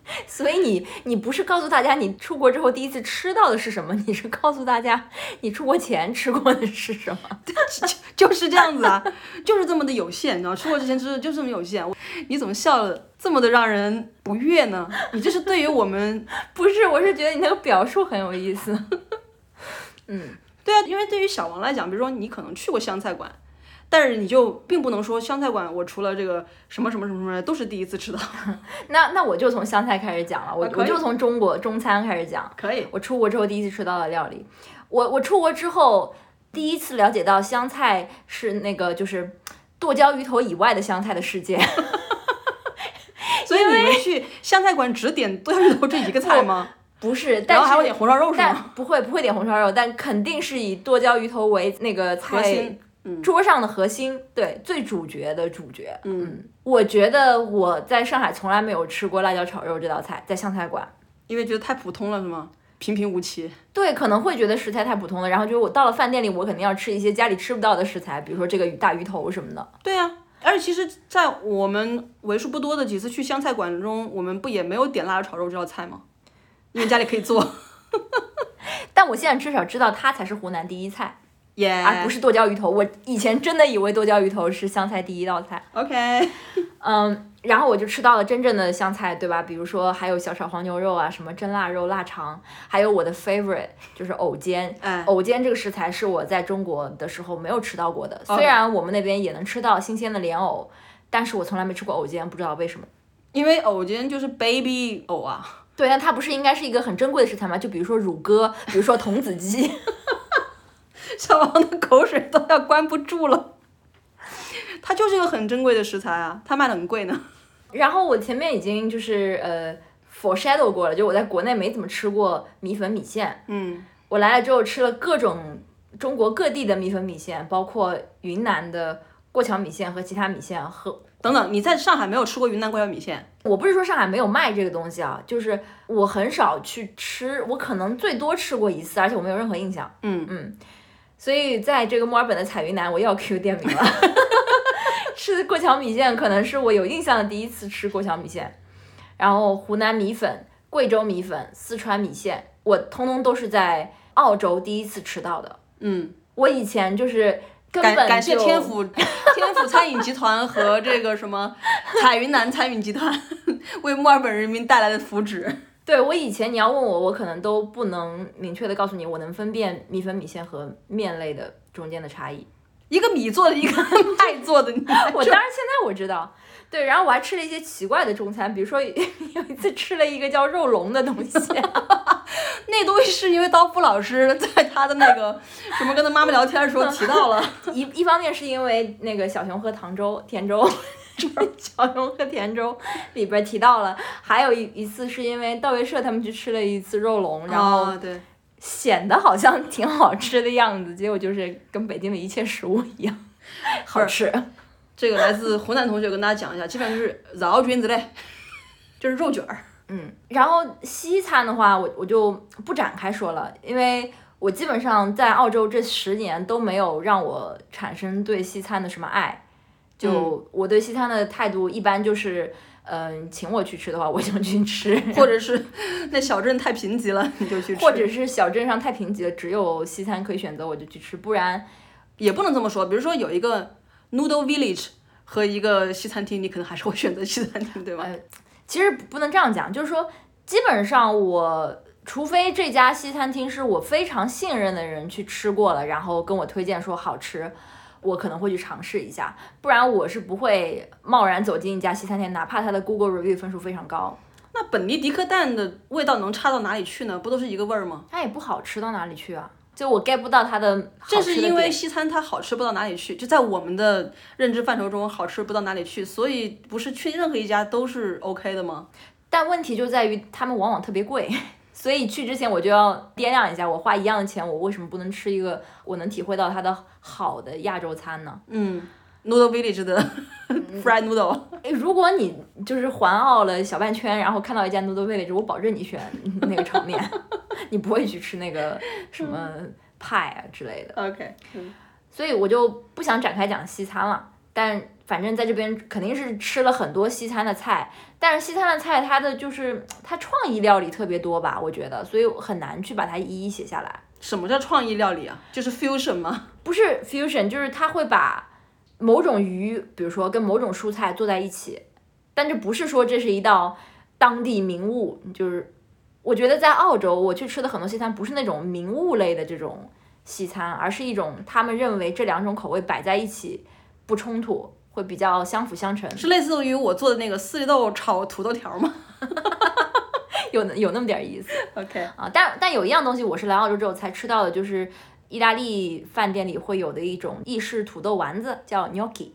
所以你你不是告诉大家你出国之后第一次吃到的是什么，你是告诉大家你出国前吃过的是什么。就是这样子啊，就是这么的有限，你知道，出国之前吃的就这么有限。我你怎么笑的这么的让人不悦呢？你这是对于我们不是，我是觉得你那个表述很有意思。嗯对啊，因为对于小王来讲，比如说你可能去过湘菜馆，但是你就并不能说湘菜馆我除了这个什么什么什么什么都是第一次吃到。那那我就从湘菜开始讲了，我啊我就从中国中餐开始讲。可以，我出国之后第一次吃到的料理，我我出国之后第一次了解到湘菜是那个就是剁椒鱼头以外的湘菜的世界。所以你们去湘菜馆只点剁椒鱼头这一个菜吗？不是，然但是后还会点红烧肉是但吗？不会不会点红烧肉，但肯定是以剁椒鱼头为那个菜核心，嗯桌上的核心，对，最主角的主角。嗯，我觉得我在上海从来没有吃过辣椒炒肉这道菜，在湘菜馆。因为觉得太普通了是吗？平平无奇。对，可能会觉得食材太普通了，然后就是我到了饭店里，我肯定要吃一些家里吃不到的食材，比如说这个鱼大鱼头什么的。对呀、而且其实，在我们为数不多的几次去湘菜馆中，我们不也没有点辣椒炒肉这道菜吗？因为家里可以做。但我现在至少知道它才是湖南第一菜。耶、而不是剁椒鱼头。我以前真的以为剁椒鱼头是湘菜第一道菜。OK，嗯，然后我就吃到了真正的湘菜，对吧？比如说还有小炒黄牛肉啊，什么蒸腊肉、腊肠，还有我的 favorite 就是藕尖。哎，藕尖这个食材是我在中国的时候没有吃到过的，虽然我们那边也能吃到新鲜的莲藕，但是我从来没吃过藕尖，不知道为什么。因为藕尖就是 baby 藕啊，对，但它不是应该是一个很珍贵的食材吗？就比如说乳鸽，比如说童子鸡。小王的口水都要关不住了。它就是一个很珍贵的食材啊，它卖的很贵呢。然后我前面已经就是呃 foreshadow 过了，就我在国内没怎么吃过米粉米线，嗯，我来了之后吃了各种中国各地的米粉米线，包括云南的过桥米线和其他米线和。等等，你在上海没有吃过云南过桥米线？我不是说上海没有卖这个东西啊，就是我很少去吃，我可能最多吃过一次，而且我没有任何印象。嗯嗯，所以在这个墨尔本的彩云南，我又要 Q 店名了。吃过桥米线可能是我有印象的第一次吃过桥米线，然后湖南米粉、贵州米粉、四川米线，我通通都是在澳洲第一次吃到的。嗯，我以前就是根感感谢天府天府餐饮集团和这个什么彩云南餐饮集团 为墨尔本人民带来的福祉。对我以前你要问我，我可能都不能明确的告诉你，我能分辨米粉米线和面类的中间的差异。一个米做的，一个 麦做的，我当然现在我知道，对，然后我还吃了一些奇怪的中餐，比如说 有一次吃了一个叫肉龙的东西，那东西是因为刀夫老师在他的那个什么跟他妈妈聊天的时候提到了。一一方面是因为那个小熊喝糖粥甜粥。小熊和甜粥里边提到了，还有一一次是因为道维社他们去吃了一次肉龙，然后显得好像挺好吃的样子，结果就是跟北京的一切食物一样，好吃。这个来自湖南同学跟大家讲一下，基本上就是绕菌子嘞，就是肉卷儿。嗯，然后西餐的话，我我就不展开说了，因为我基本上在澳洲这十年都没有让我产生对西餐的什么爱。就我对西餐的态度一般就是，嗯、请我去吃的话，我就去吃，或者是那小镇太贫瘠了，你就去吃。或者是小镇上太贫瘠了，只有西餐可以选择，我就去吃，不然也不能这么说，比如说有一个 Noodle Village 和一个西餐厅，你可能还是会选择西餐厅，对吧？其实不能这样讲，就是说，基本上我除非这家西餐厅是我非常信任的人去吃过了，然后跟我推荐说好吃，我可能会去尝试一下，不然我是不会贸然走进一家西餐厅，哪怕它的 Google review 分数非常高，那本尼迪克蛋的味道能差到哪里去呢？不都是一个味儿吗？它也不好吃到哪里去啊。就我 get 不到它的好正吃的点是因为西餐它好吃不到哪里去，就在我们的认知范畴中好吃不到哪里去，所以不是去任何一家都是 OK 的吗？但问题就在于他们往往特别贵，所以去之前我就要掂量一下，我花一样的钱，我为什么不能吃一个我能体会到它的好的亚洲餐呢？嗯，Noodle Village 的 fried noodle，诶如果你就是环澳了小半圈，然后看到一家 Noodle Village，我保证你选那个炒面，你不会去吃那个什么派啊之类的。OK，嗯所以我就不想展开讲西餐了。但反正在这边肯定是吃了很多西餐的菜，但是西餐的菜它的就是它创意料理特别多吧，我觉得，所以很难去把它一一写下来。什么叫创意料理啊？就是 fusion 吗？不是 fusion，就是它会把某种鱼，比如说跟某种蔬菜做在一起，但这不是说这是一道当地名物，就是我觉得在澳洲我去吃的很多西餐不是那种名物类的这种西餐，而是一种他们认为这两种口味摆在一起不冲突，会比较相辅相成，是类似于我做的那个四季豆炒土豆条吗 有有那么点儿意思。？OK，啊，但但有一样东西我是来澳洲之后才吃到的，就是意大利饭店里会有的一种意式土豆丸子，叫 gnocchi。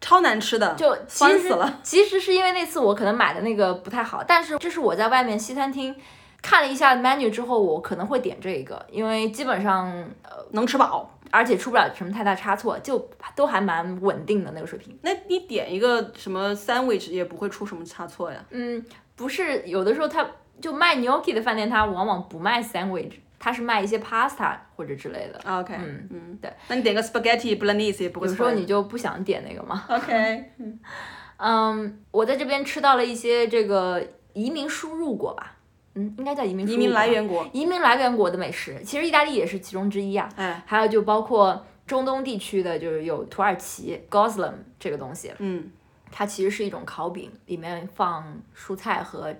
超难吃的，就酸死了。其实是因为那次我可能买的那个不太好，但是这是我在外面西餐厅看了一下 menu 之后，我可能会点这个，因为基本上呃，能吃饱。而且出不了什么太大差错，就都还蛮稳定的那个水平。那你点一个什么 sandwich 也不会出什么差错呀？嗯，不是有的时候他就卖 gnocchi 的饭店，他往往不卖 sandwich，他是卖一些 pasta 或者之类的。啊 OK，嗯嗯，对。那你点个 spaghetti bolognese 也不会错。有时候你就不想点那个嘛。OK，嗯，我在这边吃到了一些这个移民输入过吧，嗯，应该叫移民移民来源国，移民来源国的美食，其实意大利也是其中之一啊。哎，还有就包括中东地区的，就是有土耳其 Goslam 这个东西，嗯它其实是一种烤饼，里面放蔬菜和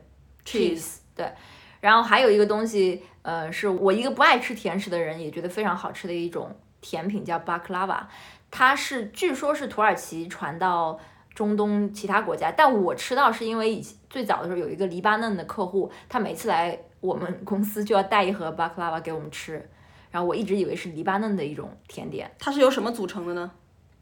Cheese cheese。对，然后还有一个东西，呃，是我一个不爱吃甜食的人也觉得非常好吃的一种甜品，叫 baklava。它是据说是土耳其传到中东其他国家，但我吃到是因为以前最早的时候有一个黎巴嫩的客户，他每次来我们公司就要带一盒 baklava 给我们吃，然后我一直以为是黎巴嫩的一种甜点。它是由什么组成的呢？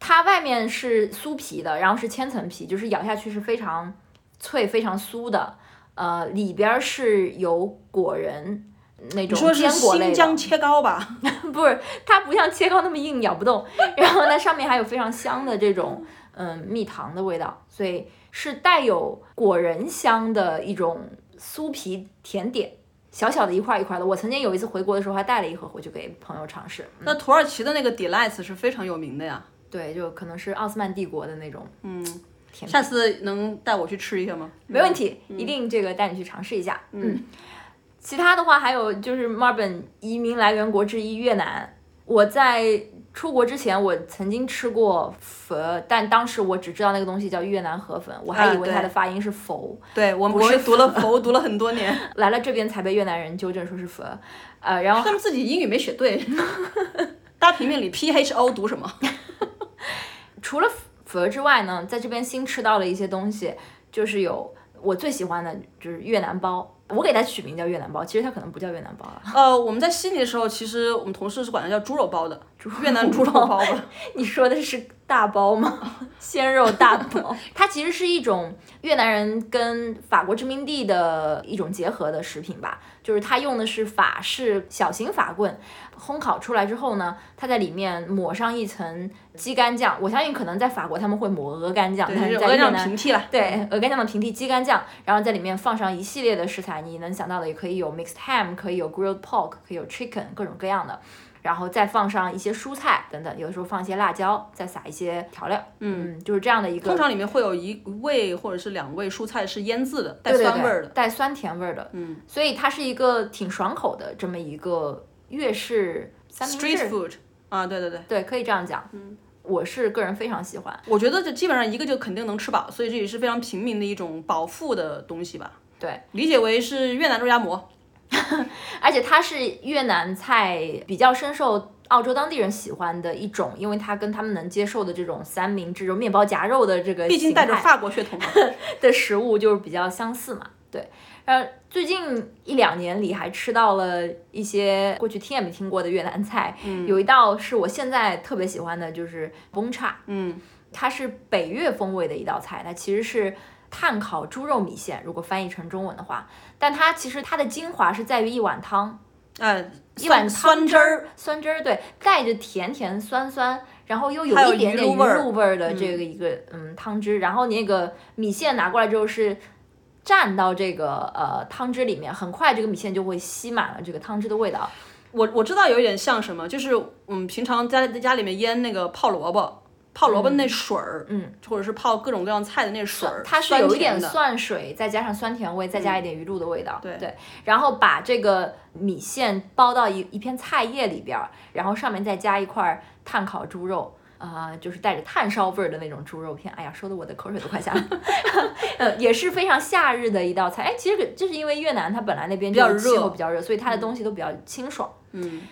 它外面是酥皮的，然后是千层皮，就是咬下去是非常脆、非常酥的。呃，里边儿是有果仁那种坚果类的，新疆切糕吧？不是它不像切糕那么硬，咬不动。然后呢，上面还有非常香的这种嗯蜜糖的味道，所以是带有果仁香的一种酥皮甜点。小小的一块儿一块儿的，我曾经有一次回国的时候还带了一盒回去给朋友尝试。嗯那土耳其的那个 delights 是非常有名的呀。对，就可能是奥斯曼帝国的那种嗯，甜。下次能带我去吃一下吗？没问题，一定这个带你去尝试一下。嗯，其他的话还有就是墨尔本移民来源国之一越南，我在出国之前我曾经吃过佛，但当时我只知道那个东西叫越南河粉，我还啊以为它的发音是佛。对我们是我也读了佛，读了很多年，来了这边才被越南人纠正说是佛，呃，然后他们自己英语没学对。大平面里 P H O 读什么？除了佛之外呢，在这边新吃到了一些东西，就是有我最喜欢的就是越南包，我给它取名叫越南包，其实它可能不叫越南包了。呃，我们在悉尼的时候，其实我们同事是管它叫猪肉包的，越南猪肉包吧。你说的是大包吗？鲜肉大包，它其实是一种越南人跟法国殖民地的一种结合的食品吧，就是它用的是法式小型法棍，烘烤出来之后呢，它在里面抹上一层鸡肝酱，我相信可能在法国他们会抹鹅肝酱，但是在越南平替了。对，鹅肝酱的平替鸡肝酱，然后在里面放上一系列的食材，你能想到的也可以有 mixed ham，可以有 grilled pork，可以有 chicken，各种各样的，然后再放上一些蔬菜等等，有的时候放一些辣椒，再撒一些调料，嗯，就是这样的一个通常里面会有一味或者是两味蔬菜是腌制的，带酸味儿的。对带酸甜味儿的，嗯，所以它是一个挺爽口的这么一个粤式三明 Street 治，food 啊，对对对，对，可以这样讲，嗯，我是个人非常喜欢，我觉得这基本上一个就肯定能吃饱，所以这也是非常平民的一种饱腹的东西吧。对，理解为是越南肉夹馍。而且它是越南菜比较深受澳洲当地人喜欢的一种，因为它跟他们能接受的这种三明治、面包夹肉的这个毕竟带着法国血统嘛。的食物就是比较相似嘛。对，然后最近一两年里还吃到了一些过去听也没听过的越南菜，有一道是我现在特别喜欢的，就是崩叉，嗯，它是北越风味的一道菜，它其实是炭烤猪肉米线，如果翻译成中文的话，但它其实它的精华是在于一碗汤。呃，一碗酸酸汁儿，酸汁儿，对，带着甜甜酸酸，然后又有一点点鱼鱼露味儿的这个一个嗯汤汁，然后你那个米线拿过来之后是蘸到这个呃汤汁里面，很快这个米线就会吸满了这个汤汁的味道。我我知道有一点像什么，就是我们平常在在家里面腌那个泡萝卜，泡萝卜那水儿，嗯，或者是泡各种各样菜的那水儿，它是酸有一点。蒜水，再加上酸甜味，再加一点鱼露的味道。对对，然后把这个米线包到一一片菜叶里边儿，然后上面再加一块碳烤猪肉。啊、就是带着炭烧味儿的那种猪肉片，哎呀，说的我的口水都快下来了。呃，也是非常夏日的一道菜。哎，其实就是因为越南它本来那边较就气候热比较热，所以它的东西都比较清爽。嗯，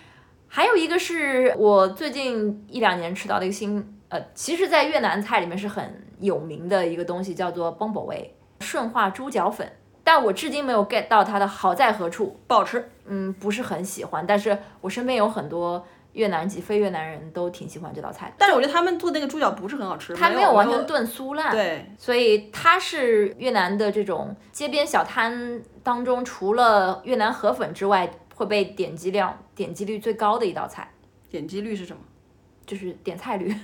还有一个是我最近一两年吃到的一个新，呃，其实，在越南菜里面是很有名的一个东西，叫做崩宝味顺化猪脚粉，但我至今没有 get 到它的好在何处。不好吃。嗯，不是很喜欢，但是我身边有很多越南籍非越南人都挺喜欢这道菜。但是我觉得他们做那个猪脚不是很好吃，它没有有完全炖酥烂，对，所以它是越南的这种街边小摊当中，除了越南河粉之外，会被点击量点击率最高的一道菜。点击率是什么？就是点菜率。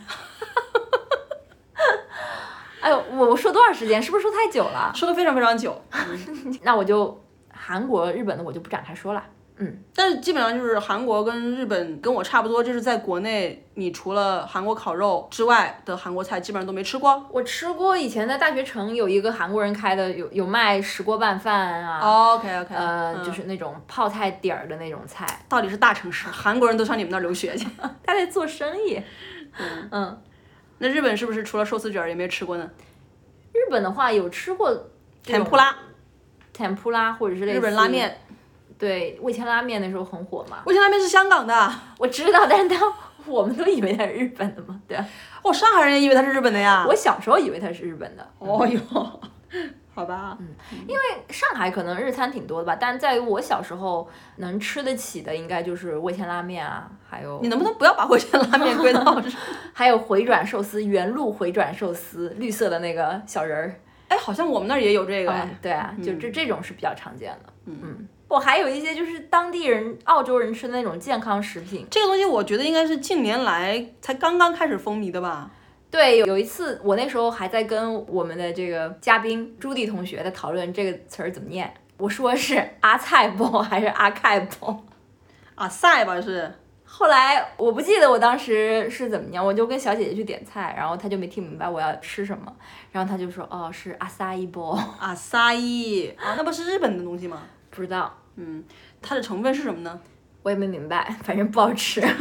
哎呦，我我说多少时间？是不是说太久了？说的非常非常久。那我就韩国、日本的我就不展开说了。嗯，但是基本上就是韩国跟日本跟我差不多，就是在国内，你除了韩国烤肉之外的韩国菜，基本上都没吃过。我吃过以前在大学城有一个韩国人开的，有有卖石锅拌饭啊，OK OK，呃，就是那种泡菜底儿的那种菜，到底是大城市，韩国人都上你们那儿留学去。他在做生意。嗯，那日本是不是除了寿司卷儿也没吃过呢？日本的话有吃过甜扑拉、甜扑拉或者是类似日本拉，面，对，味千拉面那时候很火嘛。味千拉面是香港的。我知道，但是当我们都以为它是日本的嘛，对啊。哦，上海人也以为它是日本的呀。我小时候以为它是日本的，哦哟，好吧。嗯，因为上海可能日餐挺多的吧，但在于我小时候能吃得起的，应该就是味千拉面啊，还有你能不能不要把味千拉面归到？还有回转寿司，原路回转寿司，绿色的那个小人儿。哎，好像我们那儿也有这个。嗯，对啊，就这这种是比较常见的。嗯，我还有一些就是当地人、澳洲人吃的那种健康食品。这个东西我觉得应该是近年来才刚刚开始风靡的吧。对，有有一次我那时候还在跟我们的这个嘉宾朱迪同学在讨论这个词儿怎么念，我说是阿菜波还是阿菜波。啊，塞吧是。后来我不记得我当时是怎么样，我就跟小姐姐去点菜，然后她就没听明白我要吃什么，然后她就说哦是阿萨伊波，阿萨伊啊，那不是日本的东西吗？不知道，它的成分是什么呢？我也没明白，反正不好吃。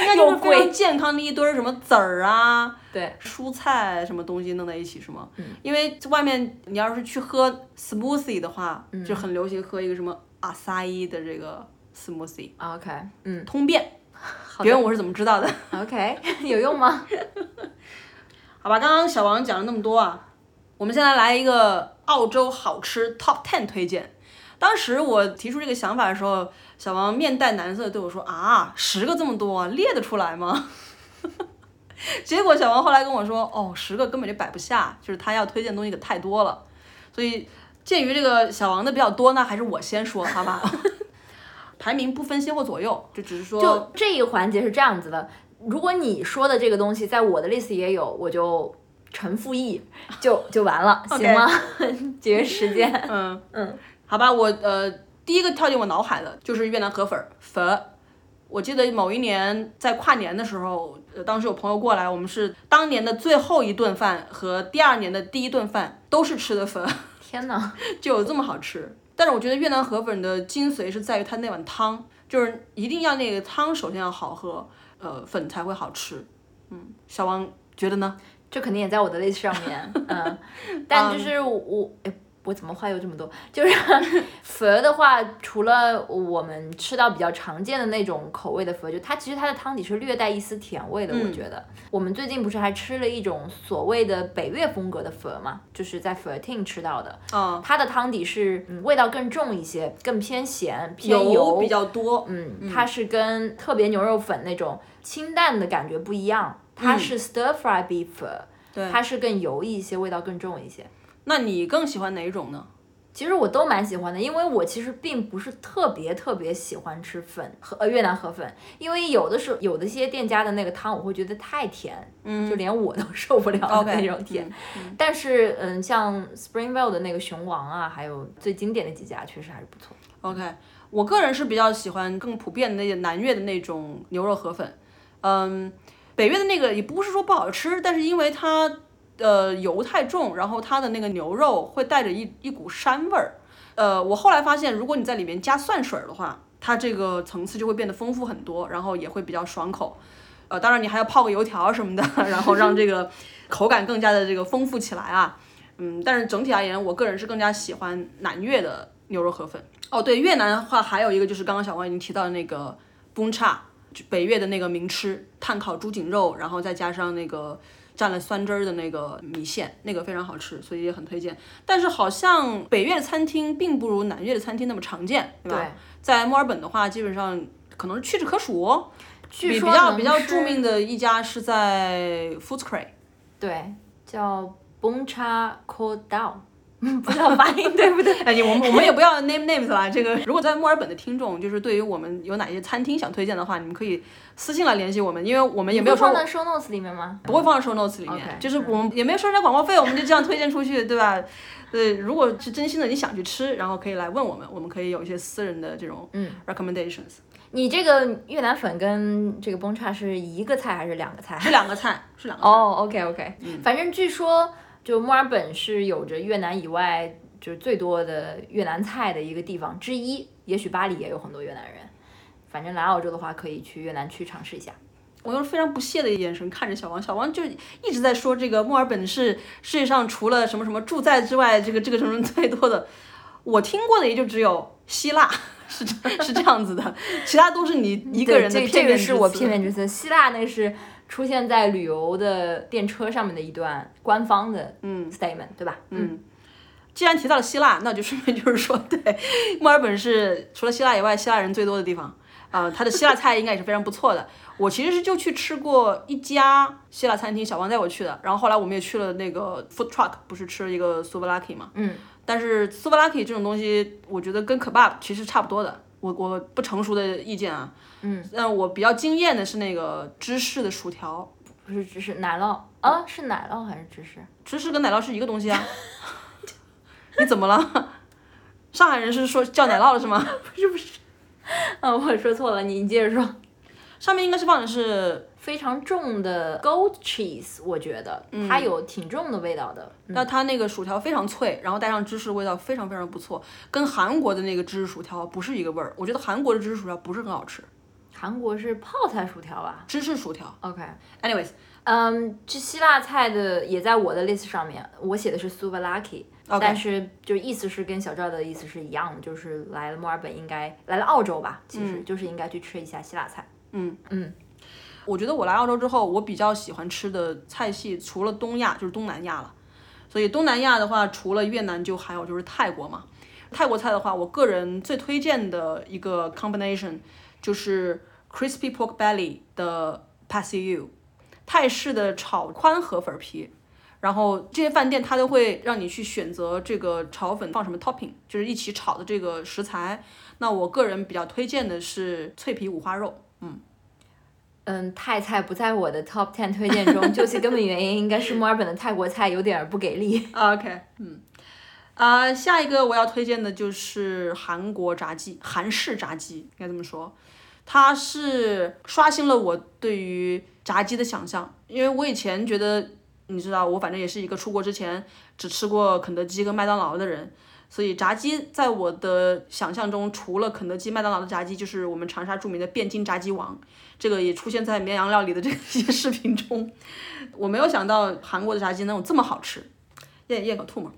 应该就是非常健康的一堆儿什么籽儿啊，对，蔬菜什么东西弄在一起是吗？嗯因为外面你要是去喝 smoothie 的话，就很流行喝一个什么阿萨伊的这个 smoothie，OK，嗯，通便。好别问我是怎么知道的。，OK，有用吗？好吧，刚刚小王讲了那么多啊，我们现在来一个澳洲好吃 Top Ten 推荐。当时我提出这个想法的时候，小王面带难色地对我说：“啊，十个这么多，列得出来吗？” 结果小王后来跟我说：“哦，十个根本就摆不下，就是他要推荐的东西可太多了。”所以鉴于这个小王的比较多，呢还是我先说好吧。排名不分先后左右，就只是说就这一环节是这样子的，如果你说的这个东西在我的 list 也有，我就陈复议，就就完了，行吗？节约时间。嗯嗯，好吧，我呃第一个跳进我脑海的就是越南河粉儿粉。我记得某一年在跨年的时候，呃，当时有朋友过来，我们是当年的最后一顿饭和第二年的第一顿饭都是吃的粉，天哪，就有这么好吃。但是我觉得越南河粉的精髓是在于它那碗汤，就是一定要那个汤首先要好喝，呃，粉才会好吃。嗯，小王觉得呢？这肯定也在我的 list 上面，嗯，但就是我。我怎么话又这么多？就是佛的话，除了我们吃到比较常见的那种口味的佛，就它其实它的汤底是略带一丝甜味的。我觉得我们最近不是还吃了一种所谓的北越风格的佛嘛，就是在佛厅吃到的。嗯，它的汤底是嗯味道更重一些，更偏咸，偏油比较多。嗯，它是跟特别牛肉粉那种清淡的感觉不一样，它是 stir fry beef，、对它是更油一些，味道更重一些。那你更喜欢哪一种呢？其实我都蛮喜欢的，因为我其实并不是特别特别喜欢吃粉和呃越南河粉，因为有的时候有的些店家的那个汤我会觉得太甜，嗯，就连我都 受不了那种甜。但是嗯，像 Springvale 的那个熊王啊，还有最经典的几家，确实还是不错。OK，我个人是比较喜欢更普遍的那些南越的那种牛肉河粉，嗯，北越的那个也不是说不好吃，但是因为它呃油太重，然后它的那个牛肉会带着一一股膻味儿，呃，我后来发现，如果你在里面加蒜水的话，它这个层次就会变得丰富很多，然后也会比较爽口，呃，当然你还要泡个油条什么的，然后让这个口感更加的这个丰富起来啊，嗯，但是整体而言，我个人是更加喜欢南越的牛肉河粉。哦，对，越南的话还有一个就是刚刚小王已经提到的那个 b u n cha，北越的那个名吃，炭烤猪颈肉，然后再加上那个蘸了酸汁儿的那个米线，那个非常好吃，所以也很推荐。但是好像北越的餐厅并不如南越的餐厅那么常见，对吧？对在墨尔本的话，基本上可能是屈指可数。比据说能比较比较著名的一家是在 Footscray，对，叫 Bong Cha Ko Dao，不知道发音对不对？哎，你我们我们也不要 name names 啦。这个如果在墨尔本的听众，就是对于我们有哪些餐厅想推荐的话，你们可以私信来联系我们，因为我们也没有说放在 show notes 里面吗？不会放在 show notes 里面就是我们也没有收人家广告费，我们就这样推荐出去，对吧？对，如果是真心的你想去吃，然后可以来问我们，我们可以有一些私人的这种嗯 recommendations。你这个越南粉跟这个崩叉是一个菜还是两个菜？是两个菜，是两个菜。哦，OK OK，反正据说就墨尔本是有着越南以外就是最多的越南菜的一个地方之一，也许巴黎也有很多越南人。反正来澳洲的话，可以去越南去尝试一下。我用非常不屑的眼神看着小王，小王就一直在说这个墨尔本是世界上除了什么什么住在之外，这个这个城市最多的。我听过的也就只有希腊，是这是这样子的，其他都是你一个人的这这个片面之词。是我片面之词。希腊那是出现在旅游的电车上面的一段官方的嗯 statement，对吧？嗯，既然提到了希腊，那就顺便就是说，对，墨尔本是除了希腊以外，希腊人最多的地方。啊、它的希腊菜应该也是非常不错的。我其实是就去吃过一家希腊餐厅，小王带我去的。然后后来我们也去了那个 food truck，不是吃了一个 souvlaki 嘛？嗯。但是 souvlaki 这种东西，我觉得跟 kebab 其实差不多的。我我不成熟的意见啊。嗯。但我比较惊艳的是那个芝士的薯条，不是芝士奶酪啊？是奶酪还是芝士？芝士跟奶酪是一个东西啊。你怎么了？上海人是说叫奶酪了是吗？不是不是，啊，我说错了，你你接着说。上面应该是放的是，非常重的 goat cheese，我觉得它有挺重的味道的。那它那个薯条非常脆，然后带上芝士，味道非常非常不错，跟韩国的那个芝士薯条不是一个味儿。我觉得韩国的芝士薯条不是很好吃，韩国是泡菜薯条吧芝士薯条。？OK，Anyways，嗯，这希腊菜的也在我的 list 上面，我写的是 souvlaki，、OK 但是就意思是跟小赵的意思是一样的，就是来了墨尔本应该来了澳洲吧，其实就是应该去吃一下希腊菜。嗯嗯，我觉得我来澳洲之后，我比较喜欢吃的菜系，除了东亚就是东南亚了。所以东南亚的话，除了越南，就还有就是泰国嘛。泰国菜的话，我个人最推荐的一个 combination 就是 crispy pork belly 的 passiu，泰式的炒宽河粉皮。然后这些饭店它都会让你去选择这个炒粉放什么 topping，就是一起炒的这个食材。那我个人比较推荐的是脆皮五花肉。嗯，嗯泰菜不在我的 top ten 推荐中，究其根本原因应该是墨尔本的泰国菜有点儿不给力。OK，嗯，啊、下一个我要推荐的就是韩国炸鸡，韩式炸鸡应该这么说，它是刷新了我对于炸鸡的想象，因为我以前觉得，你知道，我反正也是一个出国之前只吃过肯德基跟麦当劳的人。所以炸鸡在我的想象中，除了肯德基、麦当劳的炸鸡，就是我们长沙著名的汴京炸鸡王，这个也出现在绵阳料理的这个一些视频中。我没有想到韩国的炸鸡能有这么好吃，咽咽口吐沫。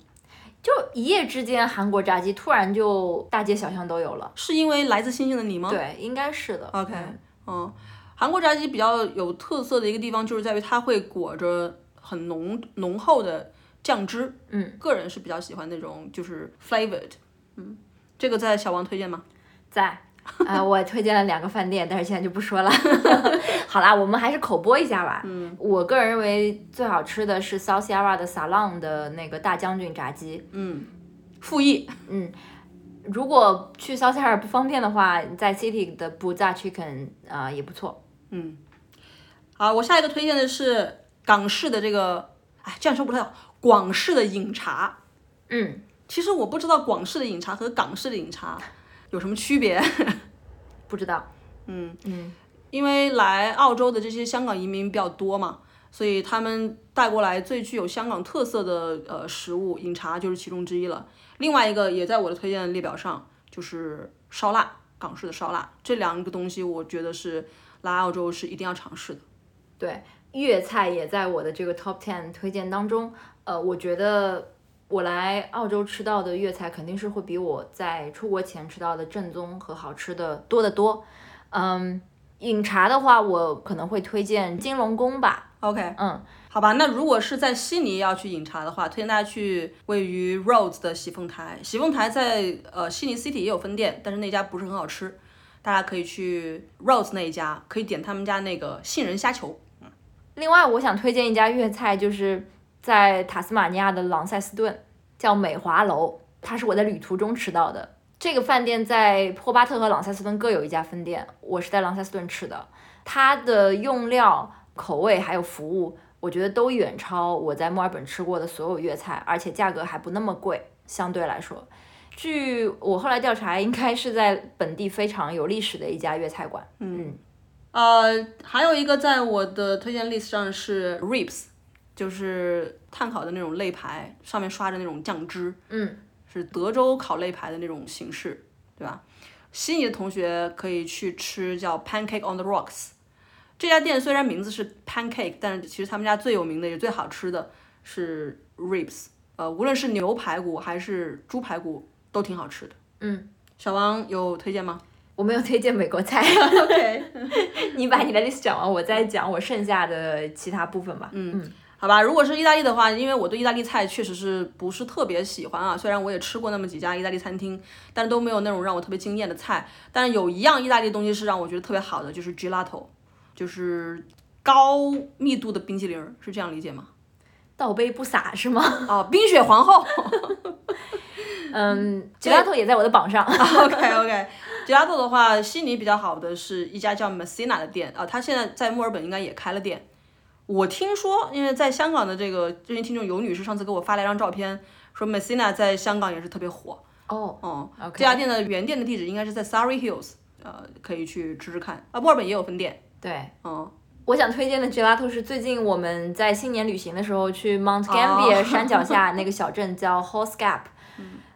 就一夜之间，韩国炸鸡突然就大街小巷都有了。是因为来自星星的你吗？对，应该是的。OK，嗯嗯，韩国炸鸡比较有特色的一个地方就是在于它会裹着很浓浓厚的酱汁，嗯，个人是比较喜欢那种就是 flavored，嗯，这个在小王推荐吗？在。啊、我推荐了两个饭店，但是现在就不说了。好啦，我们还是口播一下吧。嗯，我个人认为最好吃的是 South Yarra 的 Salon 的那个大将军炸鸡。嗯，复议，如果去 South Yarra 不方便的话，在 City 的 Buza Chicken 啊、也不错。嗯好，我下一个推荐的是港式的这个，哎，这样说不太好，广式的饮茶。嗯，其实我不知道广式的饮茶和港式的饮茶有什么区别。不知道。嗯因为来澳洲的这些香港移民比较多嘛，所以他们带过来最具有香港特色的呃食物，饮茶就是其中之一了。另外一个也在我的推荐列表上，就是烧腊，港式的烧腊，这两个东西我觉得是来澳洲是一定要尝试的。对，粤菜也在我的这个 Top Ten 推荐当中。呃，我觉得我来澳洲吃到的粤菜肯定是会比我在出国前吃到的正宗和好吃的多得多。嗯，饮茶的话，我可能会推荐金龙宫吧。OK，嗯，好吧，那如果是在悉尼要去饮茶的话，推荐大家去位于 Rhodes 的喜凤台。喜凤台在呃悉尼 City 也有分店，但是那家不是很好吃，大家可以去 Rhodes 那一家，可以点他们家那个杏仁虾球。另外，我想推荐一家粤菜，就是在塔斯马尼亚的朗塞斯顿。叫美华楼，它是我在旅途中吃到的。这个饭店在霍巴特和朗塞斯顿各有一家分店，我是在朗塞斯顿吃的。它的用料、口味还有服务，我觉得都远超我在墨尔本吃过的所有粤菜，而且价格还不那么贵，相对来说。据我后来调查，应该是在本地非常有历史的一家粤菜馆。嗯，呃，还有一个在我的推荐 list 上是 ribs，就是炭烤的那种肋排，上面刷着那种酱汁。嗯，是德州烤肋排的那种形式，对吧？悉尼的同学可以去吃叫 Pancake on the Rocks。这家店虽然名字是 Pancake，但是其实他们家最有名的也最好吃的是 ribs。呃，无论是牛排骨还是猪排骨。都挺好吃的。嗯，小王有推荐吗？我没有推荐美国菜。OK，你把你的 list 讲完，我再讲我剩下的其他部分吧。嗯嗯，好吧。如果是意大利的话，因为我对意大利菜确实是不是特别喜欢啊。虽然我也吃过那么几家意大利餐厅，但都没有那种让我特别惊艳的菜。但是有一样意大利东西是让我觉得特别好的，就是 gelato，就是高密度的冰淇淋，是这样理解吗？倒杯不洒是吗？哦，冰雪皇后。嗯，gelato 也在我的榜上。OK OK，gelato 的话，悉尼比较好的是一家叫 Messina 的店啊，他现在在墨尔本应该也开了店。我听说，因为在香港的这个这位听众尤女士上次给我发了一张照片，说 Messina 在香港也是特别火。哦哦这家店的原店的地址应该是在 Surrey Hills，呃，可以去吃吃看。啊，墨尔本也有分店。对，嗯，我想推荐的 gelato 是最近我们在新年旅行的时候去 Mount Gambier 山脚下 那个小镇叫 Horse Gap。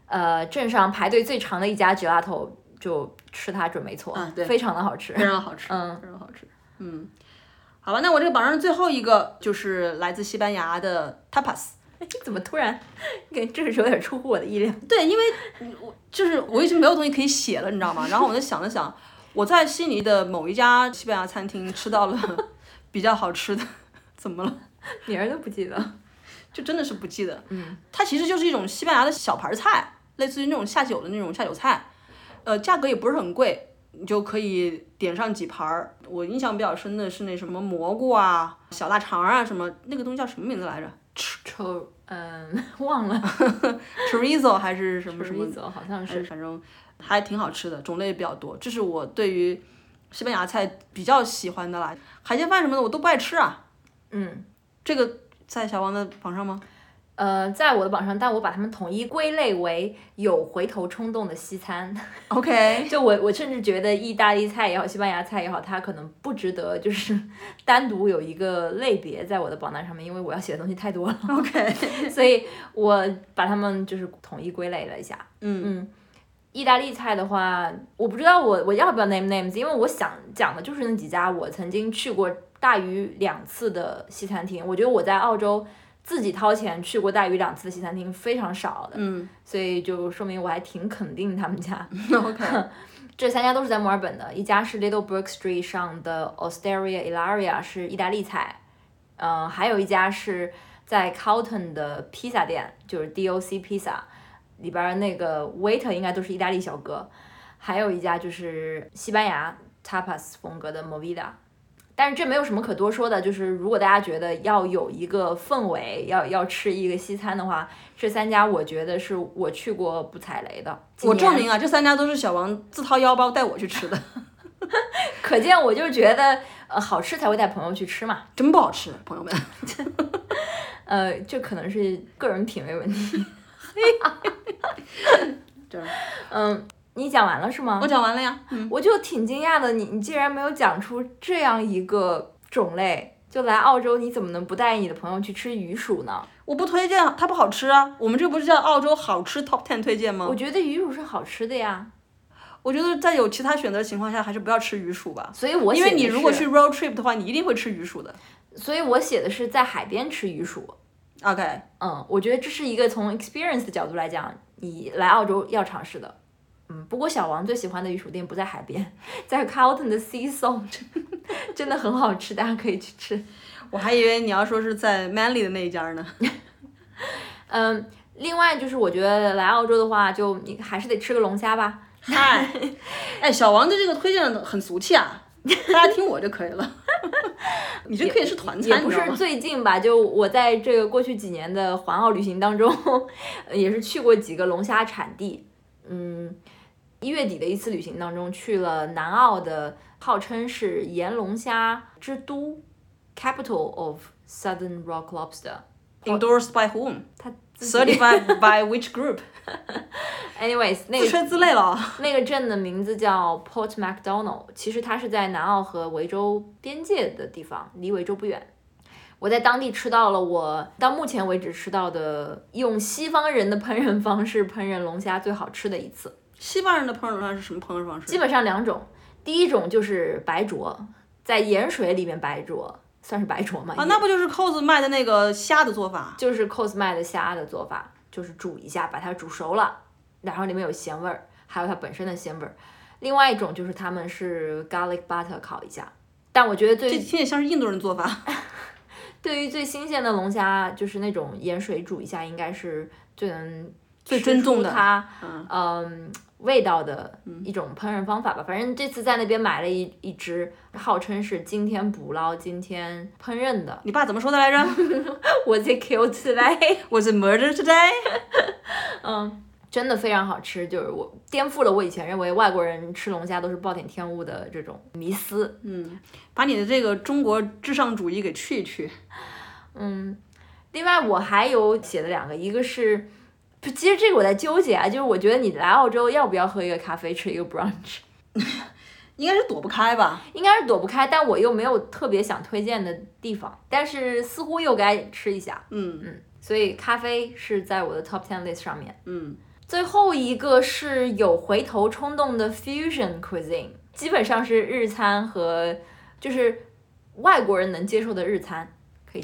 呃，镇上排队最长的一家 gelato 就吃它准没错，对，非常的好吃，非常好吃，嗯，非常好吃，嗯，好吧，那我这个榜上最后一个就是来自西班牙的 tapas，怎么突然，感觉这个时候有点出乎我的意料，对，因为我就是我已经没有东西可以写了，你知道吗？然后我就想了想，我在悉尼的某一家西班牙餐厅吃到了比较好吃的，怎么了？名儿都不记得，就真的是不记得，嗯，它其实就是一种西班牙的小盘菜。类似于那种下酒的那种下酒菜，呃，价格也不是很贵，你就可以点上几盘儿。我印象比较深的是那什么蘑菇啊、小腊肠啊，什么那个东西叫什么名字来着？抽，嗯，忘了，chorizo 还是什么什么？chorizo 好像是，反正还挺好吃的，种类也比较多。这是我对于西班牙菜比较喜欢的啦。海鲜饭什么的我都不爱吃啊。嗯，这个在小王的榜上吗？呃，在我的榜上，但我把它们统一归类为有回头冲动的西餐。OK，就我我甚至觉得意大利菜也好，西班牙菜也好，它可能不值得就是 单独有一个类别在我的榜单上面，因为我要写的东西太多了。OK，所以我把它们就是统一归类了一下。嗯嗯，意大利菜的话，我不知道我我要不要 name names，因为我想讲的就是那几家我曾经去过大于两次的西餐厅。我觉得我在澳洲。自己掏钱去过大鱼两次的西餐厅非常少的，嗯，所以就说明我还挺肯定他们家。OK，这三家都是在墨尔本的，一家是 Little Brook Street 上的 Osteria Ilaria 是意大利菜，嗯，还有一家是在 Carlton 的披萨店，就是 DOC 披萨里边那个 waiter 应该都是意大利小哥，还有一家就是西班牙 tapas 风格的 Movida。但是这没有什么可多说的，就是如果大家觉得要有一个氛围，要要吃一个西餐的话，这三家我觉得是我去过不踩雷的。我证明啊，这三家都是小王自掏腰包带我去吃的，可见我就觉得呃好吃才会带朋友去吃嘛。真不好吃，朋友们。呃，这可能是个人品味问题。这，嗯。你讲完了是吗？我讲完了呀，我就挺惊讶的，你你竟然没有讲出这样一个种类，就来澳洲你怎么能不带你的朋友去吃鱼薯呢？我不推荐，它不好吃啊。我们这不是叫澳洲好吃 Top Ten 推荐吗？我觉得鱼薯是好吃的呀。我觉得在有其他选择的情况下，还是不要吃鱼薯吧。所以我因为你如果去 road trip 的话，你一定会吃鱼薯的。所以我写的是在海边吃鱼薯。OK，嗯，我觉得这是一个从 experience 的角度来讲，你来澳洲要尝试的。嗯，不过小王最喜欢的鱼薯店不在海边，在 Carlton 的 Sea Salt，真的很好吃，大家可以去吃。我还以为你要说是在 Manly 的那一家呢。嗯，另外就是我觉得来澳洲的话，就你还是得吃个龙虾吧。嗨，哎，小王的这个推荐很俗气啊，大家听我就可以了。你这可以是团也餐，不是最近吧，就我在这个过去几年的环澳旅行当中，也是去过几个龙虾产地。嗯，一月底的一次旅行当中，去了南澳的，号称是盐龙虾之都 （capital of Southern Rock Lobster）。endorsed by whom? 它自己 Certified by which group? anyways 那个自吹自擂了。那个镇的名字叫 Port Macdonald，其实它是在南澳和维州边界的地方，离维州不远。我在当地吃到了我到目前为止吃到的用西方人的烹饪方式烹饪龙虾最好吃的一次。西方人的烹饪方式是什么烹饪方式？基本上两种，第一种就是白灼，在盐水里面白灼，算是白灼嘛？啊，那不就是 cos 卖的那个虾的做法？就是 cos 卖的虾的做法，就是煮一下，把它煮熟了，然后里面有咸味儿，还有它本身的鲜味儿。另外一种就是他们是 garlic butter 烤一下，但我觉得最这听起来像是印度人做法。对于最新鲜的龙虾，就是那种盐水煮一下，应该是最能最尊重的它嗯嗯味道的一种烹饪方法吧。反正这次在那边买了一一只，号称是今天捕捞、今天烹饪的。你爸怎么说的来着 Was it killed today？？Was it murdered today？嗯，真的非常好吃，就是我颠覆了我以前认为外国人吃龙虾都是暴殄天物的这种迷思。嗯把你的这个中国至上主义给去一去。嗯，另外我还有写的两个，一个是，不其实这个我在纠结啊，就是我觉得你来澳洲要不要喝一个咖啡，吃一个 brunch，应该是躲不开吧？应该是躲不开，但我又没有特别想推荐的地方，但是似乎又该吃一下，嗯嗯，所以咖啡是在我的 top ten list 上面。嗯，最后一个是有回头冲动的 fusion cuisine，基本上是日餐和就是外国人能接受的日餐，可以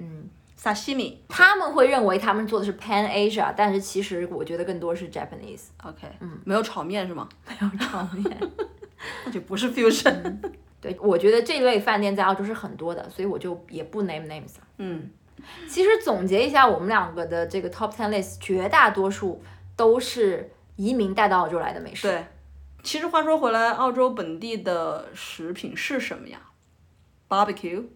嗯，沙西米。他们会认为他们做的是 Pan Asia，但是其实我觉得更多是 Japanese，OK，嗯，没有炒面是吗？没有炒面。那就不是 fusion。对，我觉得这类饭店在澳洲是很多的，所以我就也不 name names 了。嗯，其实总结一下，我们两个的这个 top ten list，绝大多数都是移民带到澳洲来的美食。对。其实话说回来，澳洲本地的食品是什么呀？barbecue。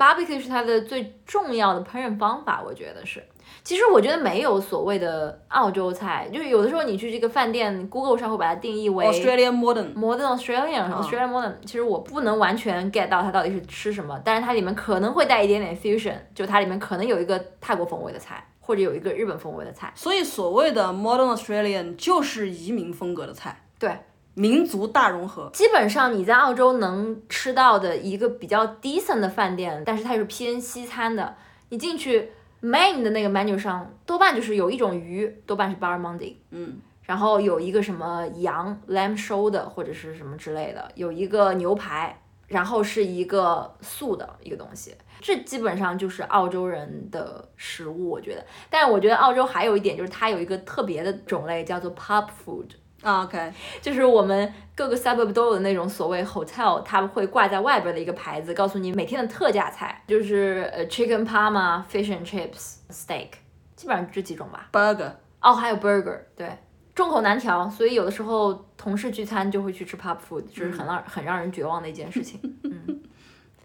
Barbecue 是它的最重要的烹饪方法，我觉得是。其实我觉得没有所谓的澳洲菜，就是有的时候你去这个饭店，Google 上会把它定义为 Australian modern。modern Australian、Australian modern。其实我不能完全 get 到它到底是吃什么，但是它里面可能会带一点点 fusion，就它里面可能有一个泰国风味的菜，或者有一个日本风味的菜。所以所谓的 modern Australian 就是移民风格的菜，对，民族大融合。基本上你在澳洲能吃到的一个比较 decent 的饭店，但是它是偏西餐的，你进去 main 的那个 menu 上，多半就是有一种鱼，多半是 barramundi，嗯，然后有一个什么羊 lamb shoulder 或者是什么之类的，有一个牛排，然后是一个素的一个东西。这基本上就是澳洲人的食物，我觉得。但是我觉得澳洲还有一点就是它有一个特别的种类，叫做 pub food。啊，OK，就是我们各个 suburb 都有的那种所谓 hotel，它会挂在外边的一个牌子，告诉你每天的特价菜，就是呃 chicken parma、fish and chips、steak，基本上这几种吧。burger。哦，还有 burger，对，众口难调，所以有的时候同事聚餐就会去吃 pub food，就是很让、很让人绝望的一件事情。嗯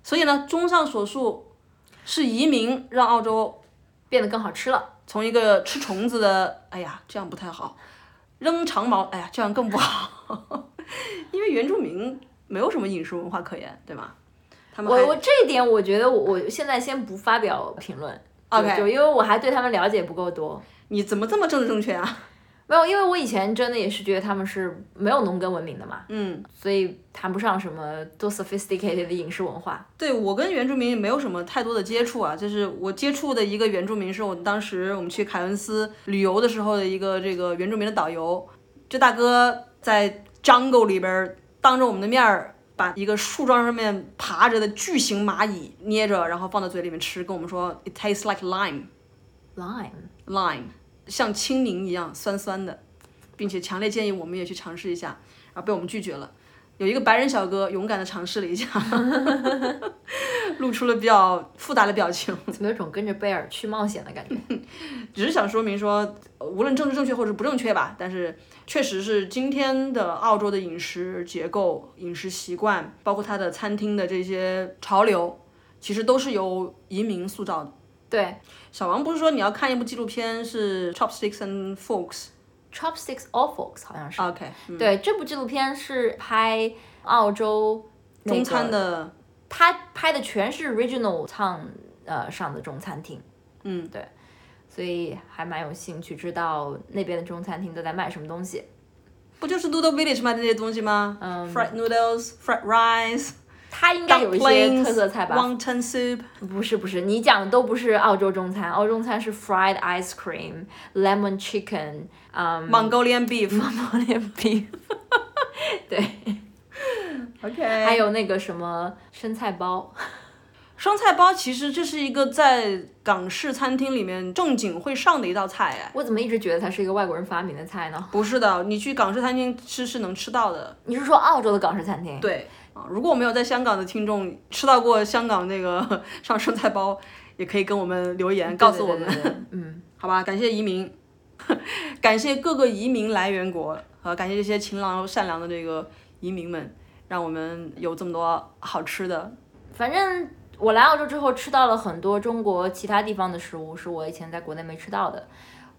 所以呢，综上所述，是移民让澳洲变得更好吃了。从一个吃虫子的，哎呀，这样不太好；扔长矛，哎呀，这样更不好。因为原住民没有什么饮食文化可言，对吗？他们我我这一点，我觉得我我现在先不发表评论。就 OK 就因为我还对他们了解不够多。你怎么这么政治正确啊？没有，因为我以前真的也是觉得他们是没有农耕文明的嘛，嗯，所以谈不上什么多 sophisticated 的饮食文化。对我跟原住民也没有什么太多的接触啊，就是我接触的一个原住民是我当时我们去凯恩斯旅游的时候的一个这个原住民的导游，这大哥在 jungle 里边儿当着我们的面儿把一个树桩上面爬着的巨型蚂蚁捏着，然后放到嘴里面吃，跟我们说 it tastes like lime Lime，lime，像青柠一样酸酸的，并且强烈建议我们也去尝试一下，然后被我们拒绝了。有一个白人小哥勇敢的尝试了一下，露出了比较复杂的表情。怎么有种跟着贝尔去冒险的感觉？只是想说明说，呃无论政治正确或者不正确吧，但是确实是今天的澳洲的饮食结构、饮食习惯，包括它的餐厅的这些潮流，其实都是由移民塑造的。对小王不是说你要看一部纪录片是 Chopsticks and Forks？，Chopsticks or Forks 好像是。OK，、嗯、对，这部纪录片是拍澳洲、那个中餐的，他拍的全是 Regional Town 呃上的中餐厅，嗯，对，所以还蛮有兴趣知道那边的中餐厅都在卖什么东西。不就是 Noodle Village 卖的那些东西吗？嗯，fried noodles, fried rice, 它应该有一些特色菜吧？wonton soup。不是不是，你讲的都不是澳洲中餐，澳洲中餐是 fried ice cream、lemon chicken，嗯 Mongolian beef，，Mongolian beef，对，OK，还有那个什么生菜包，生菜包，其实这是一个在港式餐厅里面正经会上的一道菜哎。我怎么一直觉得它是一个外国人发明的菜呢？不是的，你去港式餐厅吃是能吃到的。你是说澳洲的港式餐厅？对啊，如果我没有在香港的听众吃到过香港那个 上生菜包，也可以跟我们留言告诉我们。对对对 对嗯，好吧，感谢移民，感谢各个移民来源国，呃，感谢这些勤劳又善良的这个移民们，让我们有这么多好吃的。反正我来澳洲之后吃到了很多中国其他地方的食物，是我以前在国内没吃到的。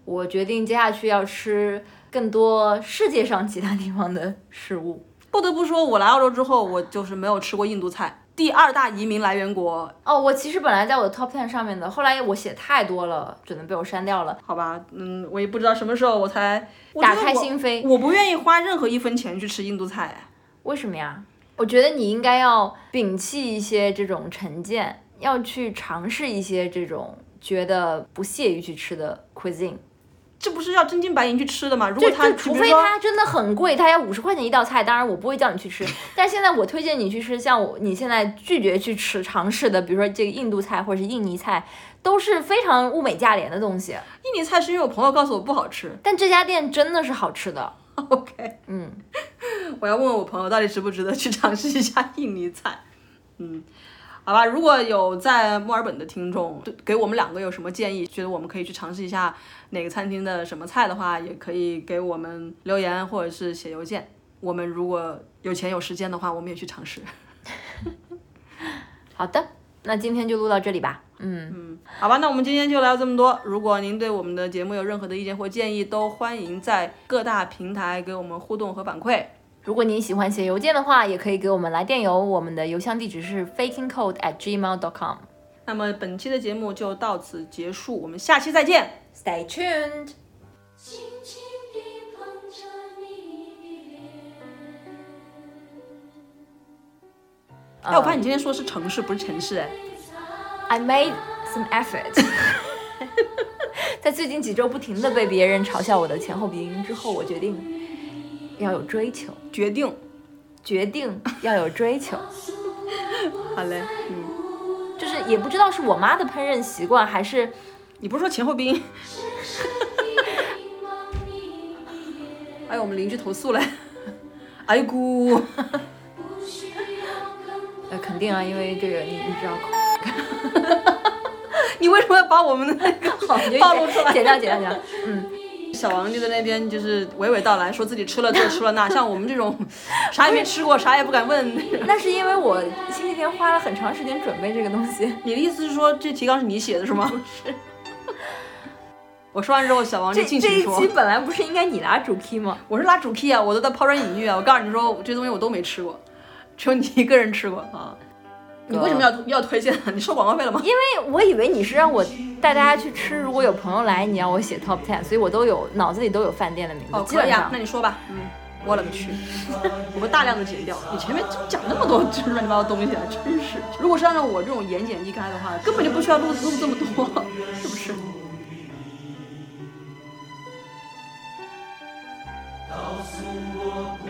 我决定接下去要吃更多世界上其他地方的食物。不得不说，我来澳洲之后，我就是没有吃过印度菜。第二大移民来源国，哦，我其实本来在我的 top ten 上面的，后来我写太多了，只能被我删掉了。好吧，嗯，我也不知道什么时候我才我打开心扉，我不愿意花任何一分钱去吃印度菜。为什么呀？我觉得你应该要摒弃一些这种成见，要去尝试一些这种觉得不屑于去吃的 cuisine。这不是要真金白银去吃的吗？如果他除非比如说它真的很贵，它要五十块钱一道菜，当然我不会叫你去吃。但是现在我推荐你去吃，像我你现在拒绝去吃尝试的，比如说这个印度菜或者是印尼菜，都是非常物美价廉的东西。印尼菜是因为我朋友告诉我不好吃。但这家店真的是好吃的，OK，嗯，我要问问我朋友到底值不值得去尝试一下印尼菜。嗯，好吧，如果有在墨尔本的听众对给我们两个有什么建议，觉得我们可以去尝试一下哪个餐厅的什么菜的话，也可以给我们留言或者是写邮件。我们如果有钱有时间的话，我们也去尝试。好的，那今天就录到这里吧。嗯嗯，好吧，那我们今天就聊这么多。如果您对我们的节目有任何的意见或建议，都欢迎在各大平台给我们互动和反馈。如果您喜欢写邮件的话，也可以给我们来电邮，我们的邮箱地址是 fakingcode at gmail dot com。那么本期的节目就到此结束，我们下期再见。Stay tuned。轻轻地捧着你的脸。哎，我发现你今天说的是城市，不是城市，哎。I made some effort。在最近几周不停的被别人嘲笑我的前后鼻音之后，我决定要有追求，决定。决定要有追求。好嘞，嗯，就是也不知道是我妈的烹饪习惯，还是你不是说前后鼻 哎呦，我们邻居投诉了。哎姑，呃肯定啊，因为这个你你知道，你为什么要把我们的那个好，暴露出来剪掉剪掉剪掉。嗯，小王就在那边就是娓娓道来说自己吃了这吃了那，像我们这种 啥也没吃过，啥也不敢问。那是因为我星期天花了很长时间准备这个东西。你的意思是说这提纲是你写的是吗？不是。我说完之后，小王就这这尽情说一期。本来不是应该你拉主 key 吗？我是拉主 key 啊，我都在抛砖引玉啊。我告诉你说，这东西我都没吃过，只有你一个人吃过啊。你为什么要要推荐？你收广告费了吗？因为我以为你是让我带大家去吃，如果有朋友来，你让我写 top ten，所以我都有脑子里都有饭店的名字，哦，可以啊基本上，那你说吧。嗯，我勒个去，我会大量的剪掉。你前面讲那么多就是乱七八糟东西啊，真是。如果是按照我这种言简意赅的话，根本就不需要录录这么多，是不是？告诉我不